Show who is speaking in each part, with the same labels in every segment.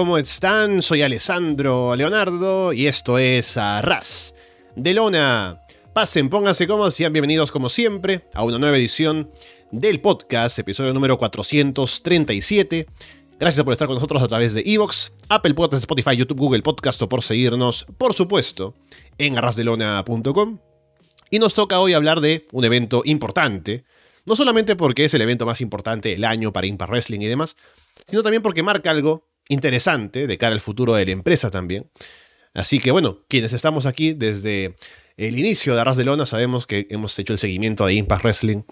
Speaker 1: ¿cómo están? Soy Alessandro Leonardo y esto es Arras de Lona. Pasen, pónganse cómodos, sean bienvenidos como siempre a una nueva edición del podcast, episodio número 437. Gracias por estar con nosotros a través de Evox, Apple Podcasts, Spotify, YouTube, Google Podcast o por seguirnos, por supuesto, en arrasdelona.com. Y nos toca hoy hablar de un evento importante, no solamente porque es el evento más importante del año para Impact Wrestling y demás, sino también porque marca algo interesante de cara al futuro de la empresa también. Así que bueno, quienes estamos aquí desde el inicio de Arras de Lona sabemos que hemos hecho el seguimiento de Impact Wrestling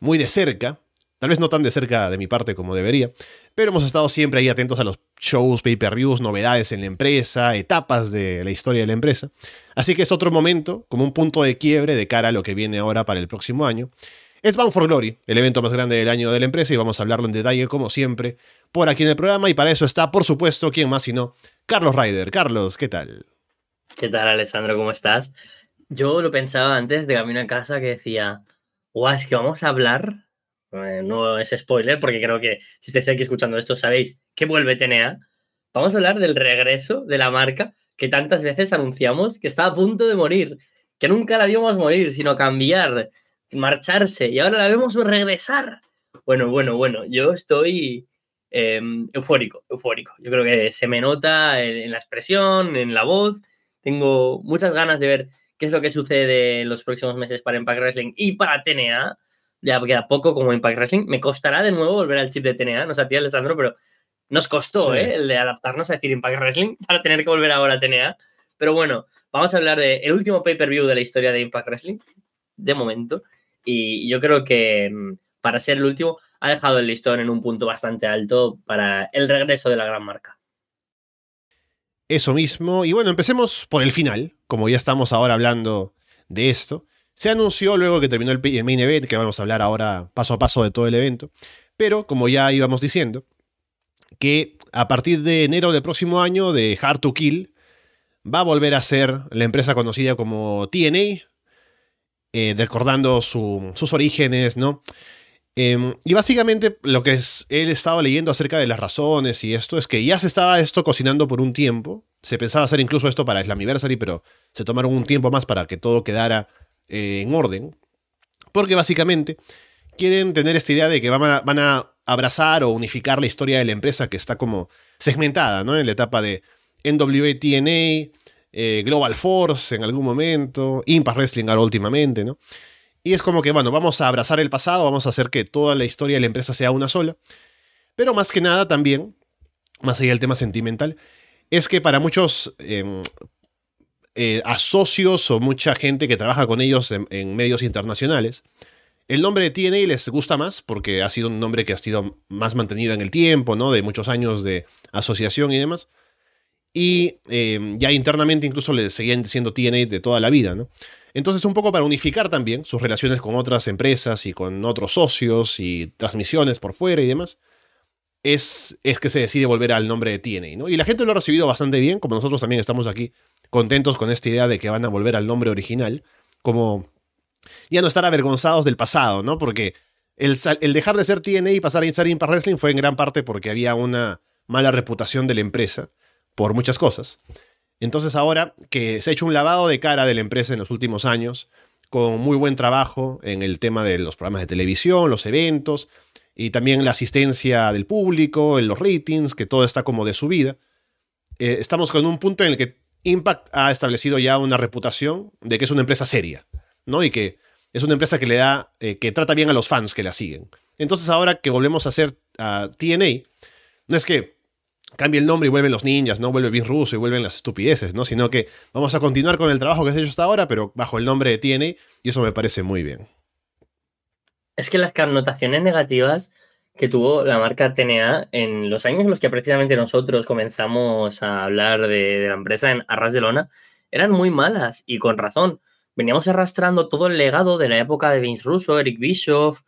Speaker 1: muy de cerca, tal vez no tan de cerca de mi parte como debería, pero hemos estado siempre ahí atentos a los shows, pay-per-views, novedades en la empresa, etapas de la historia de la empresa. Así que es otro momento, como un punto de quiebre de cara a lo que viene ahora para el próximo año. Es Bound for Glory, el evento más grande del año de la empresa, y vamos a hablarlo en detalle, como siempre, por aquí en el programa. Y para eso está, por supuesto, ¿quién más sino Carlos Ryder? Carlos, ¿qué tal?
Speaker 2: ¿Qué tal, Alessandro? ¿Cómo estás? Yo lo pensaba antes de camino a casa que decía, guau, es que vamos a hablar. Eh, no es spoiler, porque creo que si estáis aquí escuchando esto sabéis que vuelve TNA. Vamos a hablar del regreso de la marca que tantas veces anunciamos que está a punto de morir, que nunca la vimos morir, sino cambiar, marcharse y ahora la vemos regresar. Bueno, bueno, bueno, yo estoy em, eufórico, eufórico. Yo creo que se me nota en, la expresión, en la voz. Tengo muchas ganas de ver qué es lo que sucede en los próximos meses para Impact Wrestling y para TNA. Ya queda poco como Impact Wrestling. Me costará de nuevo volver al chip de TNA, no sé a ti, Alessandro, pero nos costó ¿eh? el de adaptarnos a decir Impact Wrestling para tener que volver ahora a TNA. Pero bueno, vamos a hablar del último pay-per-view de la historia de Impact Wrestling, de momento. Y yo creo que mm, para ser el último ha dejado el listón en un punto bastante alto para el regreso de la gran marca.
Speaker 1: Eso mismo. Y bueno, empecemos por el final, como ya estamos ahora hablando de esto. Se anunció luego que terminó el main event, que vamos a hablar ahora paso a paso de todo el evento. Pero, como ya íbamos diciendo, que a partir de enero del próximo año, de Hard to Kill, va a volver a ser la empresa conocida como TNA, eh, recordando sus orígenes, ¿no? Em, y básicamente lo que es, él estaba leyendo acerca de las razones y esto es que ya se estaba esto cocinando por un tiempo. Se pensaba hacer incluso esto para Slammiversary, pero se tomaron un tiempo más para que todo quedara eh, en orden. Porque básicamente quieren tener esta idea de que van a, van a, abrazar o unificar la historia de la empresa que está como segmentada, ¿no? En la etapa de NWA TNA, eh, Global Force en algún momento, Impact Wrestling ahora últimamente, ¿no? Y es como que, bueno, vamos a abrazar el pasado, vamos a hacer que toda la historia de la empresa sea una sola. Pero más que nada también, más allá del tema sentimental, es que para muchos em, eh, asocios o mucha gente que trabaja con ellos en, medios internacionales, el nombre de TNA les gusta más porque ha sido un nombre que ha sido más mantenido en el tiempo, ¿no? De muchos años de asociación y demás y eh, ya internamente incluso le seguían diciendo TNA de toda la vida, ¿no? Entonces, un poco para unificar también sus relaciones con otras empresas y con otros socios y transmisiones por fuera y demás, es, es que se decide volver al nombre de TNA, ¿no? Y la gente lo ha recibido bastante bien, como nosotros también estamos aquí contentos con esta idea de que van a volver al nombre original, como ya no estar avergonzados del pasado, ¿no? Porque el, el dejar de ser TNA y pasar a ser Impact Wrestling fue en gran parte porque había una mala reputación de la empresa por muchas cosas. Entonces ahora que se ha hecho un lavado de cara de la empresa en los últimos años, con muy buen trabajo en el tema de los programas de televisión, los eventos, y también la asistencia del público, en los ratings, que todo está como de subida, eh, estamos con un punto en el que Impact ha establecido ya una reputación de que es una empresa seria, ¿no? Y que es una empresa que le da, eh, que trata bien a los fans que la siguen. Entonces ahora que volvemos a hacer a TNA, no es que cambie el nombre y vuelven los ninjas, no vuelve bien ruso y vuelven las estupideces, ¿no? Sino que vamos a continuar con el trabajo que se ha hecho hasta ahora, pero bajo el nombre de TNA, y eso me parece muy bien.
Speaker 2: Es que las connotaciones negativas que tuvo la marca TNA en los años en los que precisamente nosotros comenzamos a hablar de, la empresa en Arras de Lona eran muy malas y con razón. Veníamos arrastrando todo el legado de la época de Vince Russo, Eric Bischoff,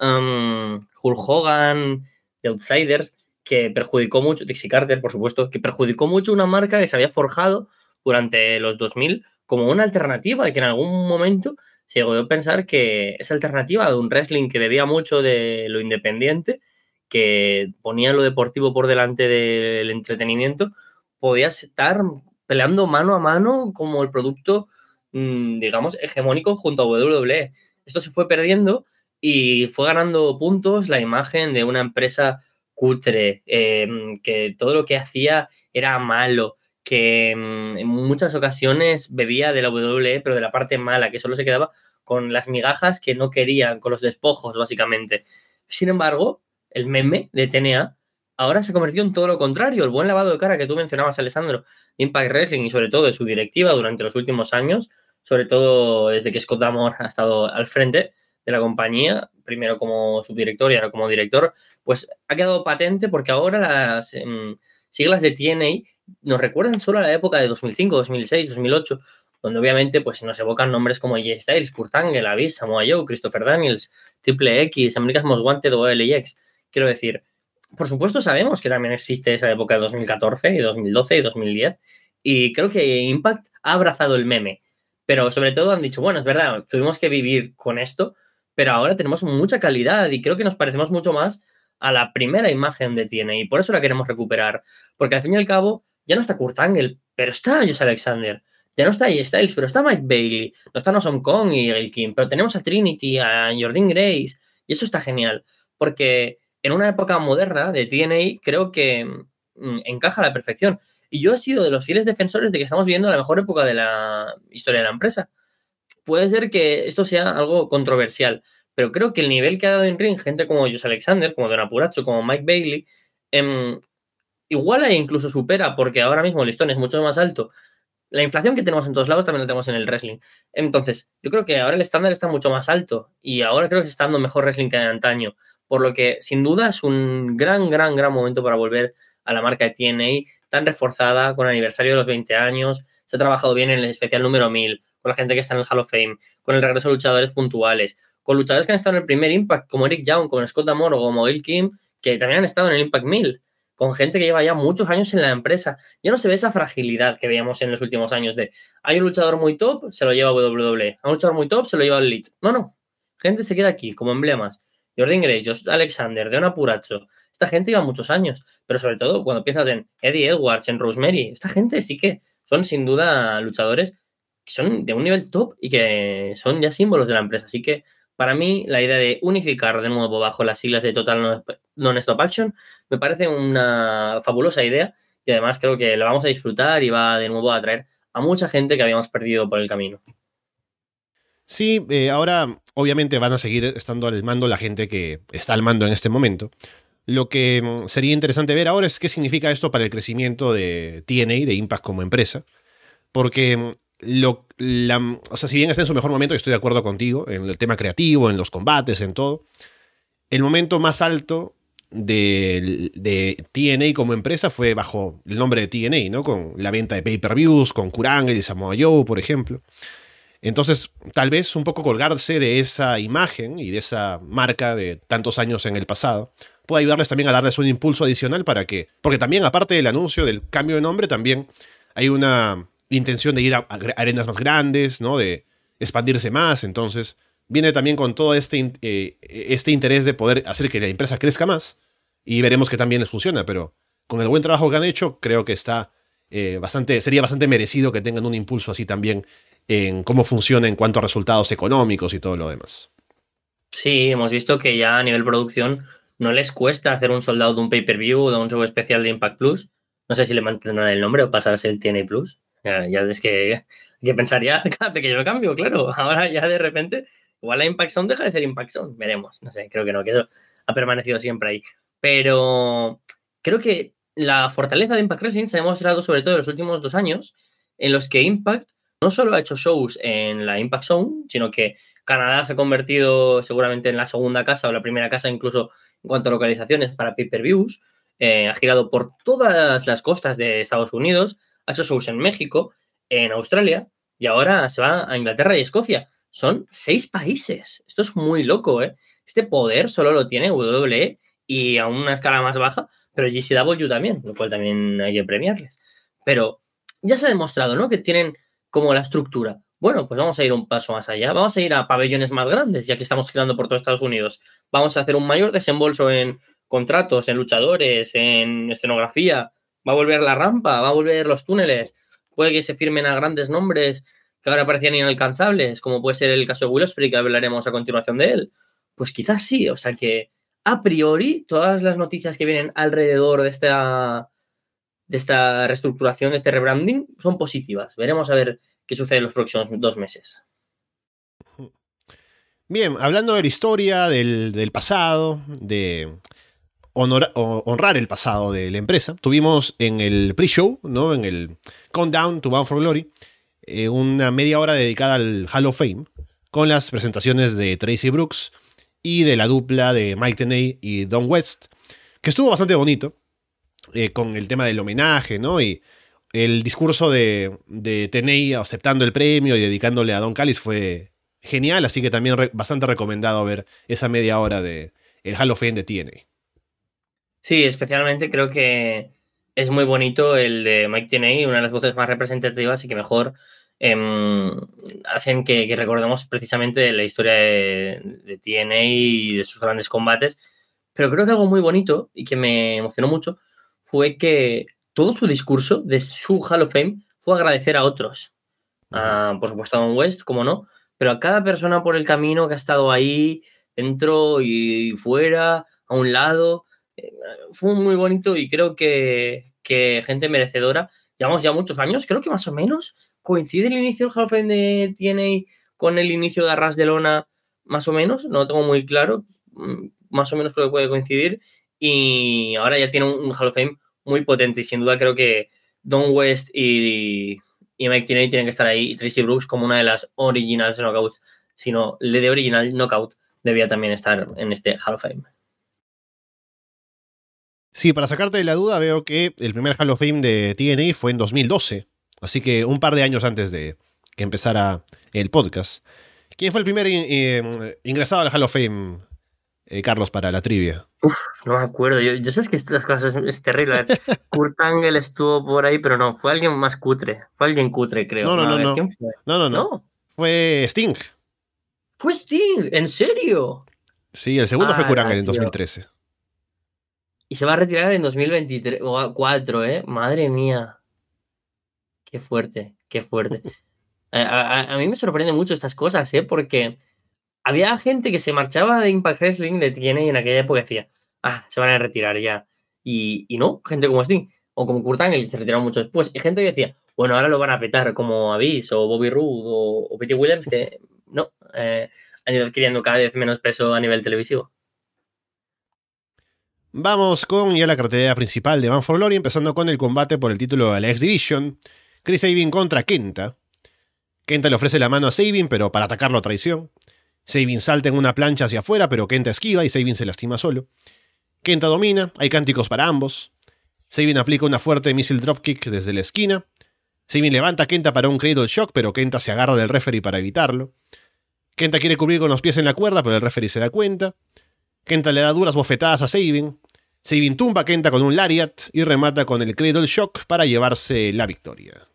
Speaker 2: um, Hulk Hogan, The Outsiders, que perjudicó mucho, Dixie Carter, por supuesto, que perjudicó mucho una marca que se había forjado durante los 2000 como una alternativa y que en algún momento se llegó a pensar que esa alternativa de un wrestling que bebía mucho de lo independiente, que ponía lo deportivo por delante del entretenimiento, podías estar peleando mano a mano como el producto, mm, digamos, hegemónico junto a WWE. Esto se fue perdiendo y fue ganando puntos la imagen de una empresa cutre, em, que todo lo que hacía era malo, que mm, en muchas ocasiones bebía de la WWE, pero de la parte mala, que solo se quedaba con las migajas que no querían, con los despojos, básicamente. Sin embargo, el meme de TNA ahora se convirtió en todo lo contrario. El buen lavado de cara que tú mencionabas, Alessandro, Impact Wrestling y sobre todo de su directiva durante los últimos años, sobre todo desde que Scott Damore ha estado al frente de la compañía, primero como subdirector y ahora como director, pues ha quedado patente porque ahora las em, siglas de TNA nos recuerdan solo a la época de 2005, 2006, 2008, donde obviamente pues nos evocan nombres como J Styles, Kurt Angle, Abyss, Samoa Joe, Christopher Daniels, Triple X, America's Most Wanted o LAX. Quiero decir, por supuesto sabemos que también existe esa época de 2014 y 2012 y 2010 y creo que Impact ha abrazado el meme, pero sobre todo han dicho, bueno, es verdad, tuvimos que vivir con esto, pero ahora tenemos mucha calidad y creo que nos parecemos mucho más a la primera imagen de TNA y por eso la queremos recuperar, porque al fin y al cabo ya no está Kurt Angle, pero está Jose Alexander, ya no está AJ Styles, pero está Mike Bailey, no está Noson Kong y Gail King, pero tenemos a Trinity, a Jordan Grace, y eso está genial, porque en una época moderna de TNA creo que mm, encaja a la perfección. Y yo he sido de los fieles defensores de que estamos viviendo la mejor época de la historia de la empresa. Puede ser que esto sea algo controversial, pero creo que el nivel que ha dado en ring gente como Jose Alexander, como Don Apuracho, como Mike Bailey, em, iguala e incluso supera, porque ahora mismo el listón es mucho más alto. La inflación que tenemos en todos lados también la tenemos en el wrestling. Entonces, yo creo que ahora el estándar está mucho más alto y ahora creo que se está dando mejor wrestling que de antaño. Por lo que, sin duda, es un gran, gran, gran momento para volver a la marca de TNA tan reforzada, con el aniversario de los 20 años. Se ha trabajado bien en el especial número 1000, con la gente que está en el Hall of Fame, con el regreso de luchadores puntuales, con luchadores que han estado en el primer Impact, como Eric Young, como Scott Damore o como Gil Kim, que también han estado en el Impact 1000 con gente que lleva ya muchos años en la empresa. Ya no se ve esa fragilidad que veíamos en los últimos años de hay un luchador muy top, se lo lleva WWE, hay un luchador muy top, se lo lleva Elite. No, no. Gente se queda aquí como emblemas. Jordan Grace, Josh Alexander, Deona Puracho. Esta gente lleva muchos años, pero sobre todo cuando piensas en Eddie Edwards, en Rosemary, esta gente sí que son sin duda luchadores que son de un nivel top y que son ya símbolos de la empresa. Así que para mí, la idea de unificar de nuevo bajo las siglas de Total Non-Stop Action me parece una fabulosa idea y además creo que la vamos a disfrutar y va de nuevo a atraer a mucha gente que habíamos perdido por el camino.
Speaker 1: Sí, eh, ahora obviamente van a seguir estando al mando la gente que está al mando en este momento. Lo que mm, sería interesante ver ahora es qué significa esto para el crecimiento de TNA, de Impact como empresa. Porque lo, o sea, si bien está en su mejor momento, estoy de acuerdo contigo en el tema creativo, en los combates, en todo. El momento más alto de, de TNA como empresa fue bajo el nombre de TNA, ¿no? Con la venta de pay-per-views, con Kuranga y Samoa Joe, por ejemplo. Entonces, tal vez un poco colgarse de esa imagen y de esa marca de tantos años en el pasado puede ayudarles también a darles un impulso adicional para que, porque también aparte del anuncio del cambio de nombre, también hay una intención de ir a, arenas más grandes, ¿no? De expandirse más. Entonces, viene también con todo este, eh, este interés de poder hacer que la empresa crezca más. Y veremos que también les funciona, pero con el buen trabajo que han hecho, creo que está eh, bastante, sería bastante merecido que tengan un impulso así también en cómo funciona en cuanto a resultados económicos y todo lo demás.
Speaker 2: Sí, hemos visto que ya a nivel producción no les cuesta hacer un soldado de un pay-per-view o de un show especial de Impact Plus. No sé si le mantendrán el nombre o pasará a ser el TNA Plus. Ya, es que, que pensaría cada pequeño cambio, claro. Ahora ya de repente, igual la Impact Zone deja de ser Impact Zone. Veremos, no sé, creo que no, que eso ha permanecido siempre ahí. Pero creo que la fortaleza de Impact Wrestling se ha demostrado sobre todo en los últimos dos años, en los que Impact no solo ha hecho shows en la Impact Zone, sino que Canadá se ha convertido seguramente en la segunda casa o la primera casa incluso en cuanto a localizaciones para pay-per-views. Eh, ha girado por todas las costas de Estados Unidos, ha hecho shows en México, en Australia y ahora se va a Inglaterra y Escocia. Son seis países. Esto es muy loco, ¿eh? Este poder solo lo tiene WWE y a una escala más baja, pero GCW también, lo cual también hay que premiarles. Pero ya se ha demostrado, ¿no? Que tienen como la estructura. Bueno, pues vamos a ir un paso más allá. Vamos a ir a pabellones más grandes, ya que estamos girando por todo Estados Unidos. Vamos a hacer un mayor desembolso en contratos, en luchadores, en escenografía. Va a volver la rampa, va a volver los túneles. Puede que se firmen a grandes nombres que ahora parecían inalcanzables, como puede ser el caso de Will Ospreay, que hablaremos a continuación de él. Pues quizás sí, o sea que a priori todas las noticias que vienen alrededor de esta, de esta reestructuración, de este rebranding, son positivas. Veremos a ver qué sucede en los próximos dos meses.
Speaker 1: Bien, hablando de la historia, del, pasado, de honrar el pasado de la empresa, tuvimos en el pre-show, ¿no? en el Countdown to Bound for Glory, eh, una media hora dedicada al Hall of Fame, con las presentaciones de Tracy Brooks y de la dupla de Mike Tenay y Don West, que estuvo bastante bonito, eh, con el tema del homenaje, ¿no? Y el discurso de, de aceptando el premio y dedicándole a Don Callis fue genial, así que también bastante recomendado ver esa media hora de el Hall of Fame de TNA.
Speaker 2: Sí, especialmente creo que es muy bonito el de Mike Tenay, una de las voces más representativas y que mejor em, hacen que, recordemos precisamente la historia de, de, TNA y de sus grandes combates. Pero creo que algo muy bonito y que me emocionó mucho fue que todo su discurso de su Hall of Fame fue agradecer a otros. por supuesto a Don West, como no, pero a cada persona por el camino que ha estado ahí, dentro y fuera, a un lado. Fue muy bonito y creo que, gente merecedora. Llevamos ya muchos años, creo que más o menos coincide el inicio del Fame de TNA con el inicio de Arras de Lona, más o menos, no lo tengo muy claro, mm, más o menos creo que puede coincidir. Y ahora ya tiene un, Hall of Fame muy potente y sin duda creo que Don West y, Mike Tiney tienen que estar ahí y Tracy Brooks como una de las originales de Knockout, sino le de original Knockout debía también estar en este Hall of Fame.
Speaker 1: Sí, para sacarte de la duda, veo que el primer Hall of Fame de TNA fue en 2012, así que un par de años antes de que empezara el podcast. ¿Quién fue el primer eh, ingresado al Hall of Fame, eh, Carlos, para la trivia?
Speaker 2: Uf, no me acuerdo. Yo, yo sabes que estas cosas es, terrible. Kurt Angle estuvo por ahí, pero no, fue alguien más cutre. Fue alguien cutre, creo.
Speaker 1: No, no, no. ¿Quién fue? No, no, no. Fue Sting.
Speaker 2: Fue Sting, ¿en serio?
Speaker 1: Sí, el segundo fue Kurt Angle en 2013.
Speaker 2: Y se va a retirar en 2024, ¿eh? Madre mía. Qué fuerte, qué fuerte. A, a, mí me sorprende mucho estas cosas, ¿eh? Porque había gente que se marchaba de Impact Wrestling de TNA en aquella época y decía, ah, se van a retirar ya. Y, no, gente como Sting o como Kurt Angle se retiraron mucho después. Y gente que decía, bueno, ahora lo van a petar como Abyss o Bobby Roode o, o Petty Williams, que no, eh, han ido adquiriendo cada vez menos peso a nivel televisivo.
Speaker 1: Vamos con ya la cartelera principal de Man for Glory, empezando con el combate por el título de la X Division. Chris Sabin contra Kenta. Kenta le ofrece la mano a Sabin, pero para atacarlo a traición. Sabin salta en una plancha hacia afuera, pero Kenta esquiva y Sabin se lastima solo. Kenta domina, hay cánticos para ambos. Sabin aplica una fuerte missile dropkick desde la esquina. Sabin levanta a Kenta para un cradle shock, pero Kenta se agarra del referee para evitarlo. Kenta quiere cubrir con los pies en la cuerda, pero el referee se da cuenta. Kenta le da duras bofetadas a Sabin. Sabin tumba a Kenta con un lariat y remata con el cradle shock para llevarse la victoria.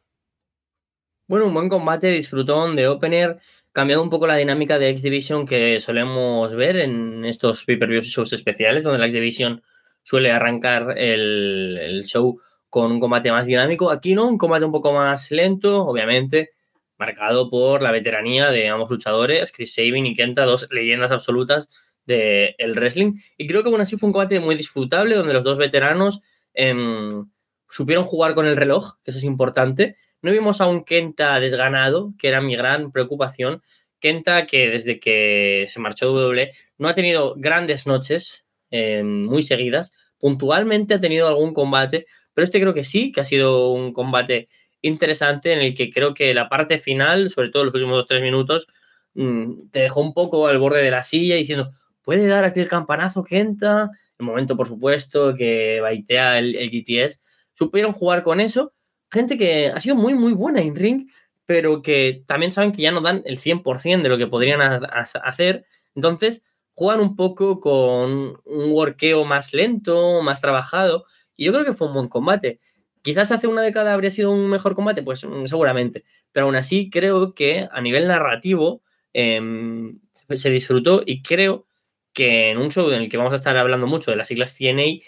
Speaker 2: Bueno, un buen combate, disfrutón de opener cambiando un poco la dinámica de X Division que solemos ver en estos pay-per-views shows especiales, donde la X Division suele arrancar el, show con un combate más dinámico. Aquí no, un combate un poco más lento, obviamente, marcado por la veteranía de ambos luchadores, Chris Sabin y Kenta, dos leyendas absolutas del el wrestling. Y creo que aún así fue un combate muy disfrutable, donde los dos veteranos em, supieron jugar con el reloj, que eso es importante, no vimos a un Kenta desganado, que era mi gran preocupación. Kenta, que desde que se marchó W, no ha tenido grandes noches eh, muy seguidas. Puntualmente ha tenido algún combate, pero este creo que sí, que ha sido un combate interesante en el que creo que la parte final, sobre todo los últimos dos tres minutos, mm, te dejó un poco al borde de la silla diciendo, ¿puede dar aquel campanazo Kenta? El momento, por supuesto, que baitea el, el GTS. Supieron jugar con eso gente que ha sido muy, muy buena en ring, pero que también saben que ya no dan el 100% de lo que podrían hacer. Entonces, juegan un poco con un workeo más lento, más trabajado. Y yo creo que fue un buen combate. Quizás hace una década habría sido un mejor combate, pues mm, seguramente. Pero aún así creo que a nivel narrativo em, se disfrutó y creo que en un show en el que vamos a estar hablando mucho de las siglas TNA,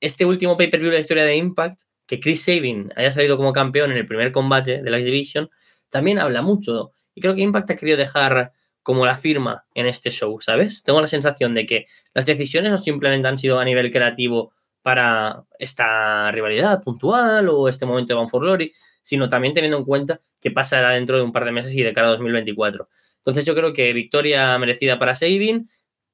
Speaker 2: este último pay-per-view de la historia de Impact, que Chris Sabin haya salido como campeón en el primer combate de la X-Division, también habla mucho. Y creo que Impact ha querido dejar como la firma en este show, ¿sabes? Tengo la sensación de que las decisiones no simplemente han sido a nivel creativo para esta rivalidad puntual o este momento de Bound for Glory, sino también teniendo en cuenta que pasará dentro de un par de meses y de cara a 2024. Entonces yo creo que victoria merecida para Sabin.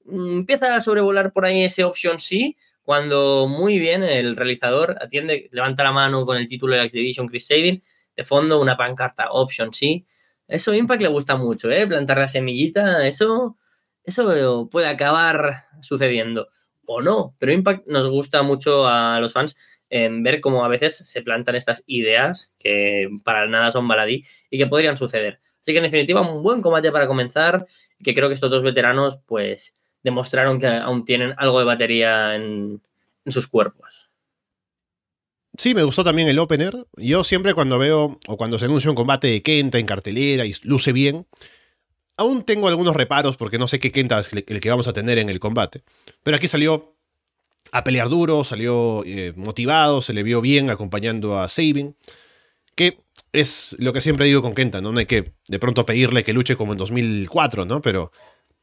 Speaker 2: Mm, empieza a sobrevolar por ahí ese option sí, cuando muy bien el realizador atiende, levanta la mano con el título de la X-Division Chris Sabin, de fondo una pancarta option sí. Eso Impact le gusta mucho, ¿eh? Plantar la semillita, eso, eso puede acabar sucediendo o no, pero Impact nos gusta mucho a los fans en ver cómo a veces se plantan estas ideas que para nada son baladí y que podrían suceder. Así que en definitiva, un buen combate para comenzar, que creo que estos dos veteranos pues demostraron que aún tienen algo de batería en, sus cuerpos.
Speaker 1: Sí, me gustó también el opener. Yo siempre cuando veo o cuando se anuncia un combate de Kenta en cartelera y luce bien, Aún tengo algunos reparos porque no sé qué Kenta es el que vamos a tener en el combate. Pero aquí salió a pelear duro, salió eh, motivado, se le vio bien acompañando a Sabin. Que es lo que siempre digo con Kenta, ¿no? No hay que de pronto pedirle que luche como en 2004, ¿no? Pero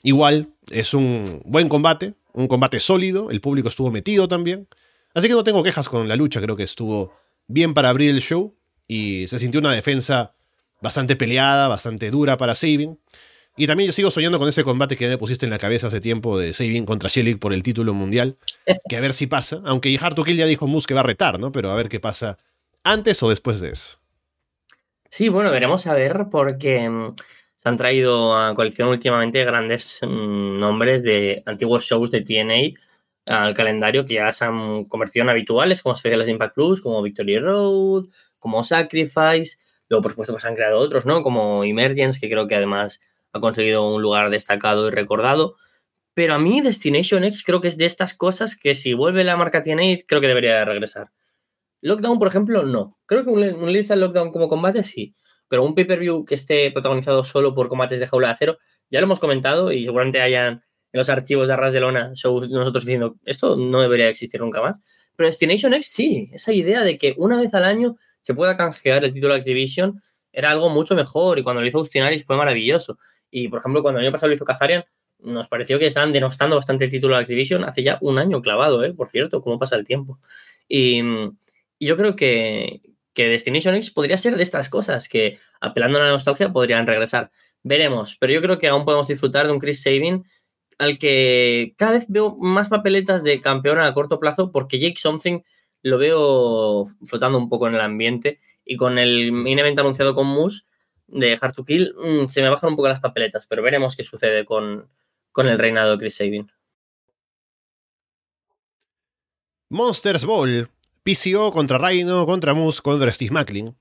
Speaker 1: igual es un buen combate, un combate sólido, el público estuvo metido también. Así que no tengo quejas con la lucha, creo que estuvo bien para abrir el show y se sintió una defensa bastante peleada, bastante dura para Sabin. Y también yo sigo soñando con ese combate que me pusiste en la cabeza hace tiempo de Sabin contra Shelly por el título mundial. Que a ver si pasa. Aunque Hard to Kill ya dijo Moose que va a retar, ¿no? Pero a ver qué pasa antes o después de eso.
Speaker 2: Sí, bueno, veremos a ver porque mm, se han traído a colección últimamente grandes mm, nombres de antiguos shows de TNA al calendario que ya se han convertido en habituales, como especiales de Impact Plus, como Victory Road, como Sacrifice. Luego, por supuesto, pues han creado otros, ¿no? Como Emergence, que creo que además ha conseguido un lugar destacado y recordado. Pero a mí Destination X creo que es de estas cosas que si vuelve la marca TNA creo que debería regresar. Lockdown, por ejemplo, no. Creo que un, un Lockdown como combate sí. Pero un pay-per-view que esté protagonizado solo por combates de jaula de acero, ya lo hemos comentado y seguramente hayan en los archivos de Arras de Lona nosotros diciendo esto no debería existir nunca más. Pero Destination X sí, esa idea de que una vez al año se pueda canjear el título de Activision era algo mucho mejor y cuando lo hizo Austinaris fue maravilloso. Y, por ejemplo, cuando el año pasado lo hizo Kazarian, nos pareció que estaban denostando bastante el título de Activision hace ya un año clavado, ¿eh? por cierto, cómo pasa el tiempo. Y, yo creo que, que, Destination X podría ser de estas cosas que, apelando a la nostalgia, podrían regresar. Veremos, pero yo creo que aún podemos disfrutar de un Chris Sabin al que cada vez veo más papeletas de campeón a corto plazo porque Jake Something lo veo flotando un poco en el ambiente y con el main event anunciado con Moose de Hard to Kill, mm, se me bajan un poco las papeletas, pero veremos qué sucede con, con el reinado de Chris Sabin.
Speaker 1: Monsters Ball. PCO contra Rhino, contra Moose, contra Steve Macklin.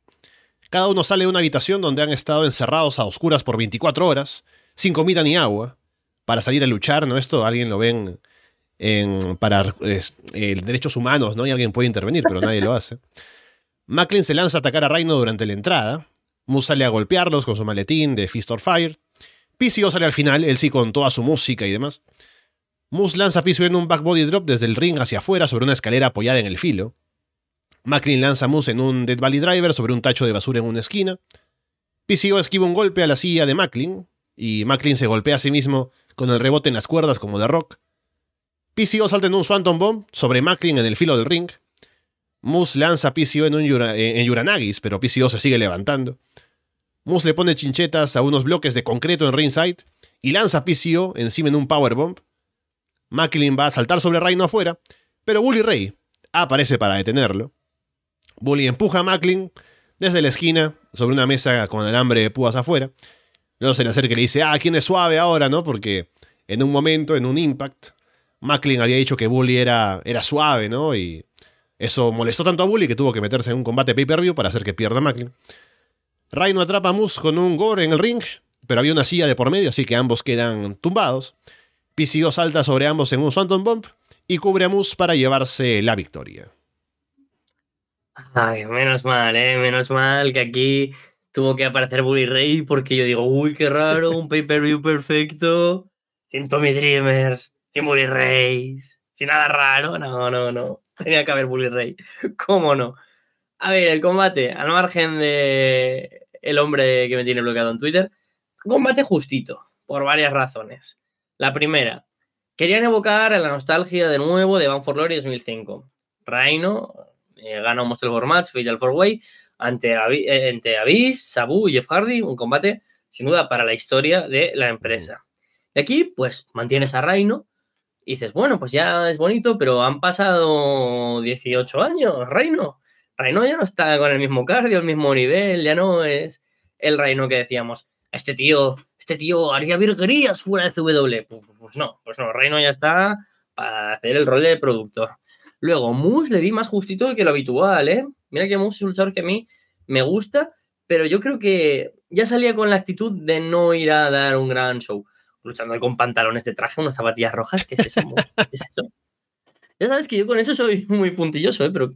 Speaker 1: Cada uno sale de una habitación donde han estado encerrados a oscuras por 24 horas, sin comida ni agua, para salir a luchar, ¿no? Esto alguien lo ven en, para eh, derechos humanos, ¿no? Y alguien puede intervenir, pero nadie lo hace. Macklin se lanza a atacar a Rhino durante la entrada, Moose sale a golpearlos con su maletín de Fist or Fire. PCO sale al final, él sí con toda su música y demás. Moose lanza a PCO en un back body drop desde el ring hacia afuera sobre una escalera apoyada en el filo. Macklin lanza a Moose en un Dead Valley Driver sobre un tacho de basura en una esquina. PCO esquiva un golpe a la silla de Macklin, y Macklin se golpea a sí mismo con el rebote en las cuerdas como de rock. PCO salta en un Swanton Bomb sobre Macklin en el filo del ring. Moose lanza a PCO en, un en Yuranagis, pero PCO se sigue levantando. Moose le pone chinchetas a unos bloques de concreto en ringside y lanza a PCO encima en un powerbomb. Macklin va a saltar sobre Rhino afuera, pero Bully Ray aparece para detenerlo. Bully empuja a Macklin desde la esquina sobre una mesa con alambre de púas afuera. Luego se le acerca y le dice, ah, ¿quién es suave ahora, no? Porque en un momento, en un impact, Macklin había dicho que Bully era, era suave, ¿no? Y eso molestó tanto a Bully que tuvo que meterse en un combate pay-per-view para hacer que pierda Macklin. Rhino atrapa a Moose con un gore en el ring, pero había una silla de por medio, así que ambos quedan tumbados. PCO salta sobre ambos en un Swanton Bump y cubre a Moose para llevarse la victoria.
Speaker 2: Ay, menos mal, ¿eh? Menos mal que aquí tuvo que aparecer Bully Ray porque yo digo, uy, qué raro, un pay-per-view perfecto. Siento mi Dreamers. sin Bully Rays, sin nada raro. No, no, no. Tenía que haber Bully Ray. ¿Cómo no? A ver, el combate, al margen de el hombre que me tiene bloqueado en Twitter, combate justito, por varias razones. La primera, querían evocar la nostalgia de nuevo de Van for Glory 2005. Reino eh, gana un Monster War Match, Fatal 4 Way, ante, eh, ante Abyss, Sabu y Jeff Hardy, un combate sin duda para la historia de la empresa. Y aquí, pues, mantienes a Reino y dices, bueno, pues ya es bonito, pero han pasado 18 años, Reino. Reino ya no está con el mismo cardio, el mismo nivel, ya no es el Reino que decíamos, este tío, este tío haría virguerías fuera de CW. Pues, pues, no, pues no, Reino ya está para hacer el rol de productor. Luego, Moose le vi más justito que lo habitual, ¿eh? Mira que Moose es un luchador que a mí me gusta, pero yo creo que ya salía con la actitud de no ir a dar un gran show. Luchando con pantalones de traje, unas zapatillas rojas, ¿qué es eso? ¿Qué es eso? Ya sabes que yo con eso soy muy puntilloso, ¿eh? Pero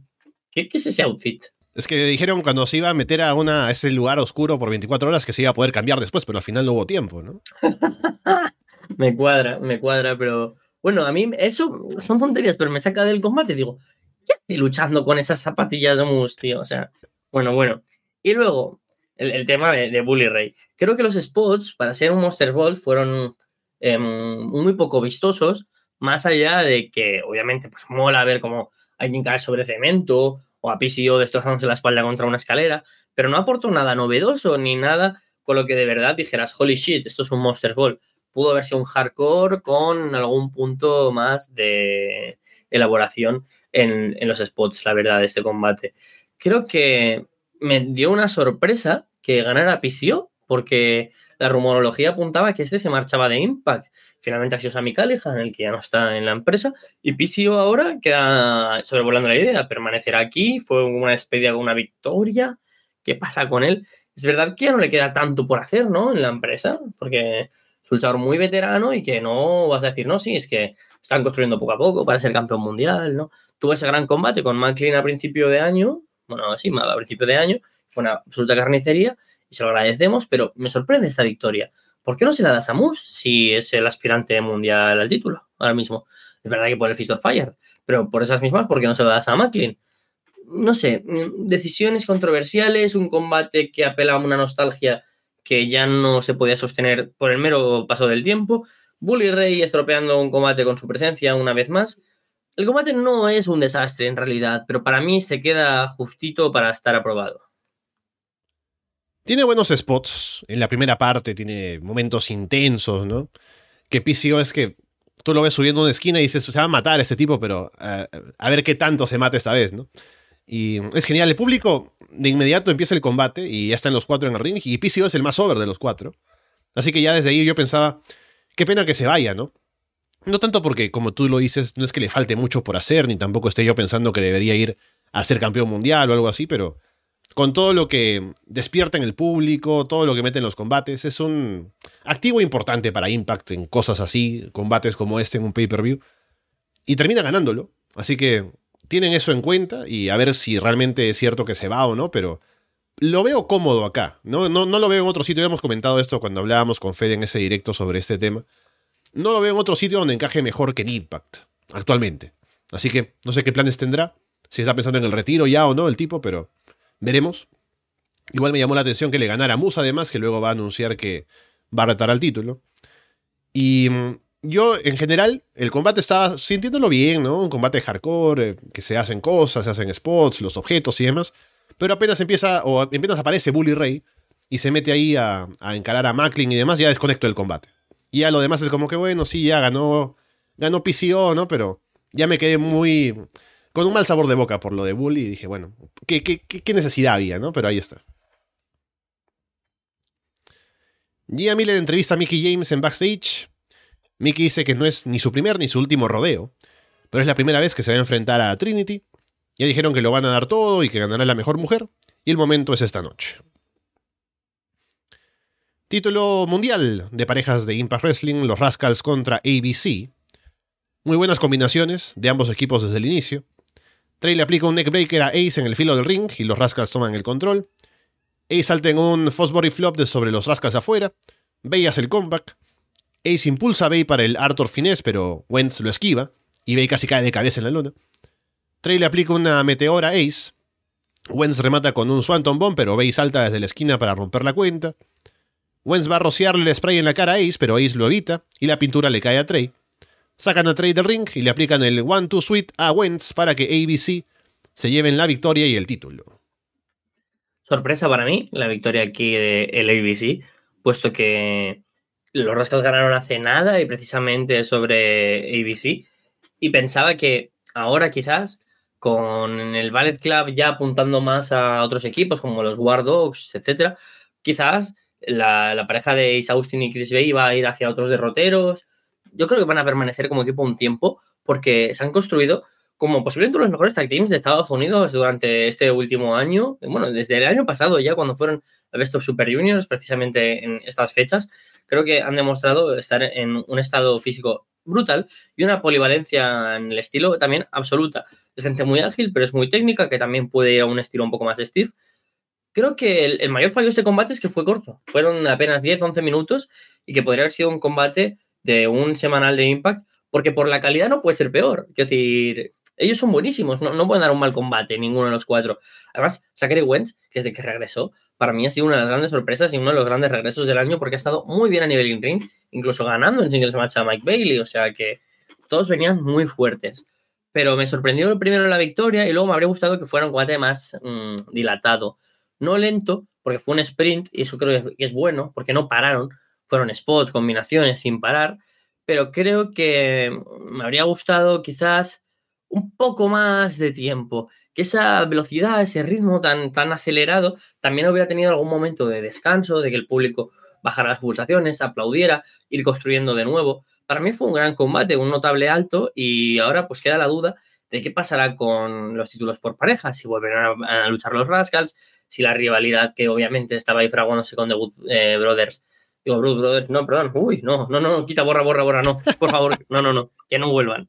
Speaker 2: ¿qué, es ese outfit?
Speaker 1: Es que dijeron cuando se iba a meter a, una, a ese lugar oscuro por 24 horas que se iba a poder cambiar después, pero al final no hubo tiempo, ¿no?
Speaker 2: me cuadra, me cuadra, pero bueno, a mí eso son tonterías, pero me saca del combate. Digo, ¿qué hace luchando con esas zapatillas de mus, tío? O sea, bueno, bueno. Y luego, el, tema de, Bully Ray. Creo que los spots para ser un Monster Ball fueron em, muy poco vistosos, más allá de que obviamente pues mola ver cómo alguien cae sobre cemento o a PCO destrozándose la espalda contra una escalera, pero no aportó nada novedoso ni nada con lo que de verdad dijeras, holy shit, esto es un Monster Ball. Pudo haber sido un hardcore con algún punto más de elaboración en, en los spots, la verdad, de este combate. Creo que me dio una sorpresa que ganara PCO, porque la rumorología apuntaba que este se marchaba de Impact. Finalmente ha sido Sammy Callihan, el que ya no está en la empresa, y PCO ahora queda sobrevolando la idea, permanecerá aquí, fue una despedida con una victoria. ¿Qué pasa con él? Es verdad que ya no le queda tanto por hacer, ¿no? En la empresa, porque es un muy veterano y que no vas a decir, no, sí, es que están construyendo poco a poco para ser campeón mundial, ¿no? Tuvo ese gran combate con McLean a principio de año, bueno, así, a principio de año, fue una absoluta carnicería y se lo agradecemos, pero me sorprende esta victoria. ¿Por qué no se la da Moose si es el aspirante mundial al título ahora mismo? Es verdad que por el Fist of Fire, pero por esas mismas, ¿por qué no se lo das a Macklin? No sé, mm, decisiones controversiales, un combate que apela a una nostalgia que ya no se podía sostener por el mero paso del tiempo. Bully Ray estropeando un combate con su presencia una vez más. El combate no es un desastre en realidad, pero para mí se queda justito para estar aprobado.
Speaker 1: Tiene buenos spots. En la primera parte tiene momentos intensos, ¿no? Que PCO es que tú lo ves subiendo una esquina y dices, se va a matar este tipo, pero eh, a ver qué tanto se mata esta vez, ¿no? Y es genial. El público de inmediato empieza el combate y ya están los cuatro en el ring. Y PCO es el más over de los cuatro. Así que ya desde ahí yo pensaba, qué pena que se vaya, ¿no? No tanto porque, como tú lo dices, no es que le falte mucho por hacer, ni tampoco esté yo pensando que debería ir a ser campeón mundial o algo así, pero con todo lo que despierta en el público, todo lo que mete en los combates, es un activo importante para Impact en cosas así, combates como este en un pay-per-view, y termina ganándolo. Así que tienen eso en cuenta y a ver si realmente es cierto que se va o no, pero lo veo cómodo acá, ¿no? No, no lo veo en otro sitio, hemos comentado esto cuando hablábamos con Fede en ese directo sobre este tema no lo veo en otro sitio donde encaje mejor que en Impact, actualmente. Así que no sé qué planes tendrá, si está pensando en el retiro ya o no el tipo, pero veremos. Igual me llamó la atención que le ganara Musa, además, que luego va a anunciar que va a retar al título. Y mm, yo, en general, el combate estaba sintiéndolo bien, ¿no? Un combate hardcore, eh, que se hacen cosas, se hacen spots, los objetos y demás. Pero apenas empieza, o apenas aparece Bully Ray y se mete ahí a, a encarar a Macklin y demás, ya desconecto el combate. Y ya lo demás es como que, bueno, sí, ya ganó, ganó PCO, ¿no? Pero ya me quedé muy con un mal sabor de boca por lo de Bully y dije, bueno, ¿qué, qué, necesidad había, no? Pero ahí está. Gia Miller entrevista a Mickey James en backstage. Mickey dice que no es ni su primer ni su último rodeo, pero es la primera vez que se va a enfrentar a Trinity. Ya dijeron que lo van a dar todo y que ganará la mejor mujer, y el momento es esta noche. Título mundial de parejas de Impact Wrestling, los Rascals contra ABC. Muy buenas combinaciones de ambos equipos desde el inicio. Trey le aplica un neckbreaker a Ace en el filo del ring y los Rascals toman el control. Ace salta en un Fosbury Flop de sobre los Rascals afuera. Hace el comeback. Ace impulsa a Bay para el Arthur Finesse, pero Wentz lo esquiva y Bay casi cae de cabeza en la luna. Trey le aplica una meteora a Ace. Wentz remata con un Swanton Bomb, pero Bay salta desde la esquina para romper la cuenta. Wentz va a rociarle el spray en la cara a Ace, pero Ace lo evita y la pintura le cae a Trey. Sacan a Trey del ring y le aplican el One-Two Sweet a Wentz para que ABC se lleven la victoria y el título.
Speaker 2: Sorpresa para mí la victoria aquí del ABC, puesto que los Rascals ganaron hace nada y precisamente sobre ABC. Y pensaba que ahora quizás con el Ballet Club ya apuntando más a otros equipos como los War Dogs, etcétera, quizás la, pareja de Ace Austin y Chris Bay va a ir hacia otros derroteros. Yo creo que van a permanecer como equipo un tiempo porque se han construido como posiblemente los mejores tag teams de Estados Unidos durante este último año. Bueno, desde el año pasado ya, cuando fueron a Best of Super Juniors, precisamente en estas fechas, creo que han demostrado estar en un estado físico brutal y una polivalencia en el estilo también absoluta. Es gente muy ágil, pero es muy técnica, que también puede ir a un estilo un poco más Steve. Creo que el, mayor fallo de este combate es que fue corto. Fueron apenas 10-11 minutos y que podría haber sido un combate de un semanal de Impact, porque por la calidad no puede ser peor. Es decir, ellos son buenísimos, no, no, pueden dar un mal combate, ninguno de los cuatro. Además, Zachary Wentz, que desde que regresó, para mí ha sido una de las grandes sorpresas y uno de los grandes regresos del año porque ha estado muy bien a nivel in-ring, incluso ganando en singles match a Mike Bailey, o sea que todos venían muy fuertes. Pero me sorprendió primero la victoria y luego me habría gustado que fuera un combate más mm, dilatado. No lento, porque fue un sprint y eso creo que es bueno, porque no pararon. Fueron spots, combinaciones sin parar. Pero creo que me habría gustado quizás un poco más de tiempo, que esa velocidad, ese ritmo tan, tan acelerado, también hubiera tenido algún momento de descanso, de que el público bajara las pulsaciones, aplaudiera, ir construyendo de nuevo. Para mí fue un gran combate, un notable alto y ahora pues queda la duda de qué pasará con los títulos por pareja, si volverán a, luchar los Rascals, si la rivalidad que obviamente estaba ahí fraguándose con The Good eh, Brothers Digo, Brothers, no, perdón, uy, no, no, no, quita, borra, borra, borra, no, por favor, no, no, no, que no vuelvan.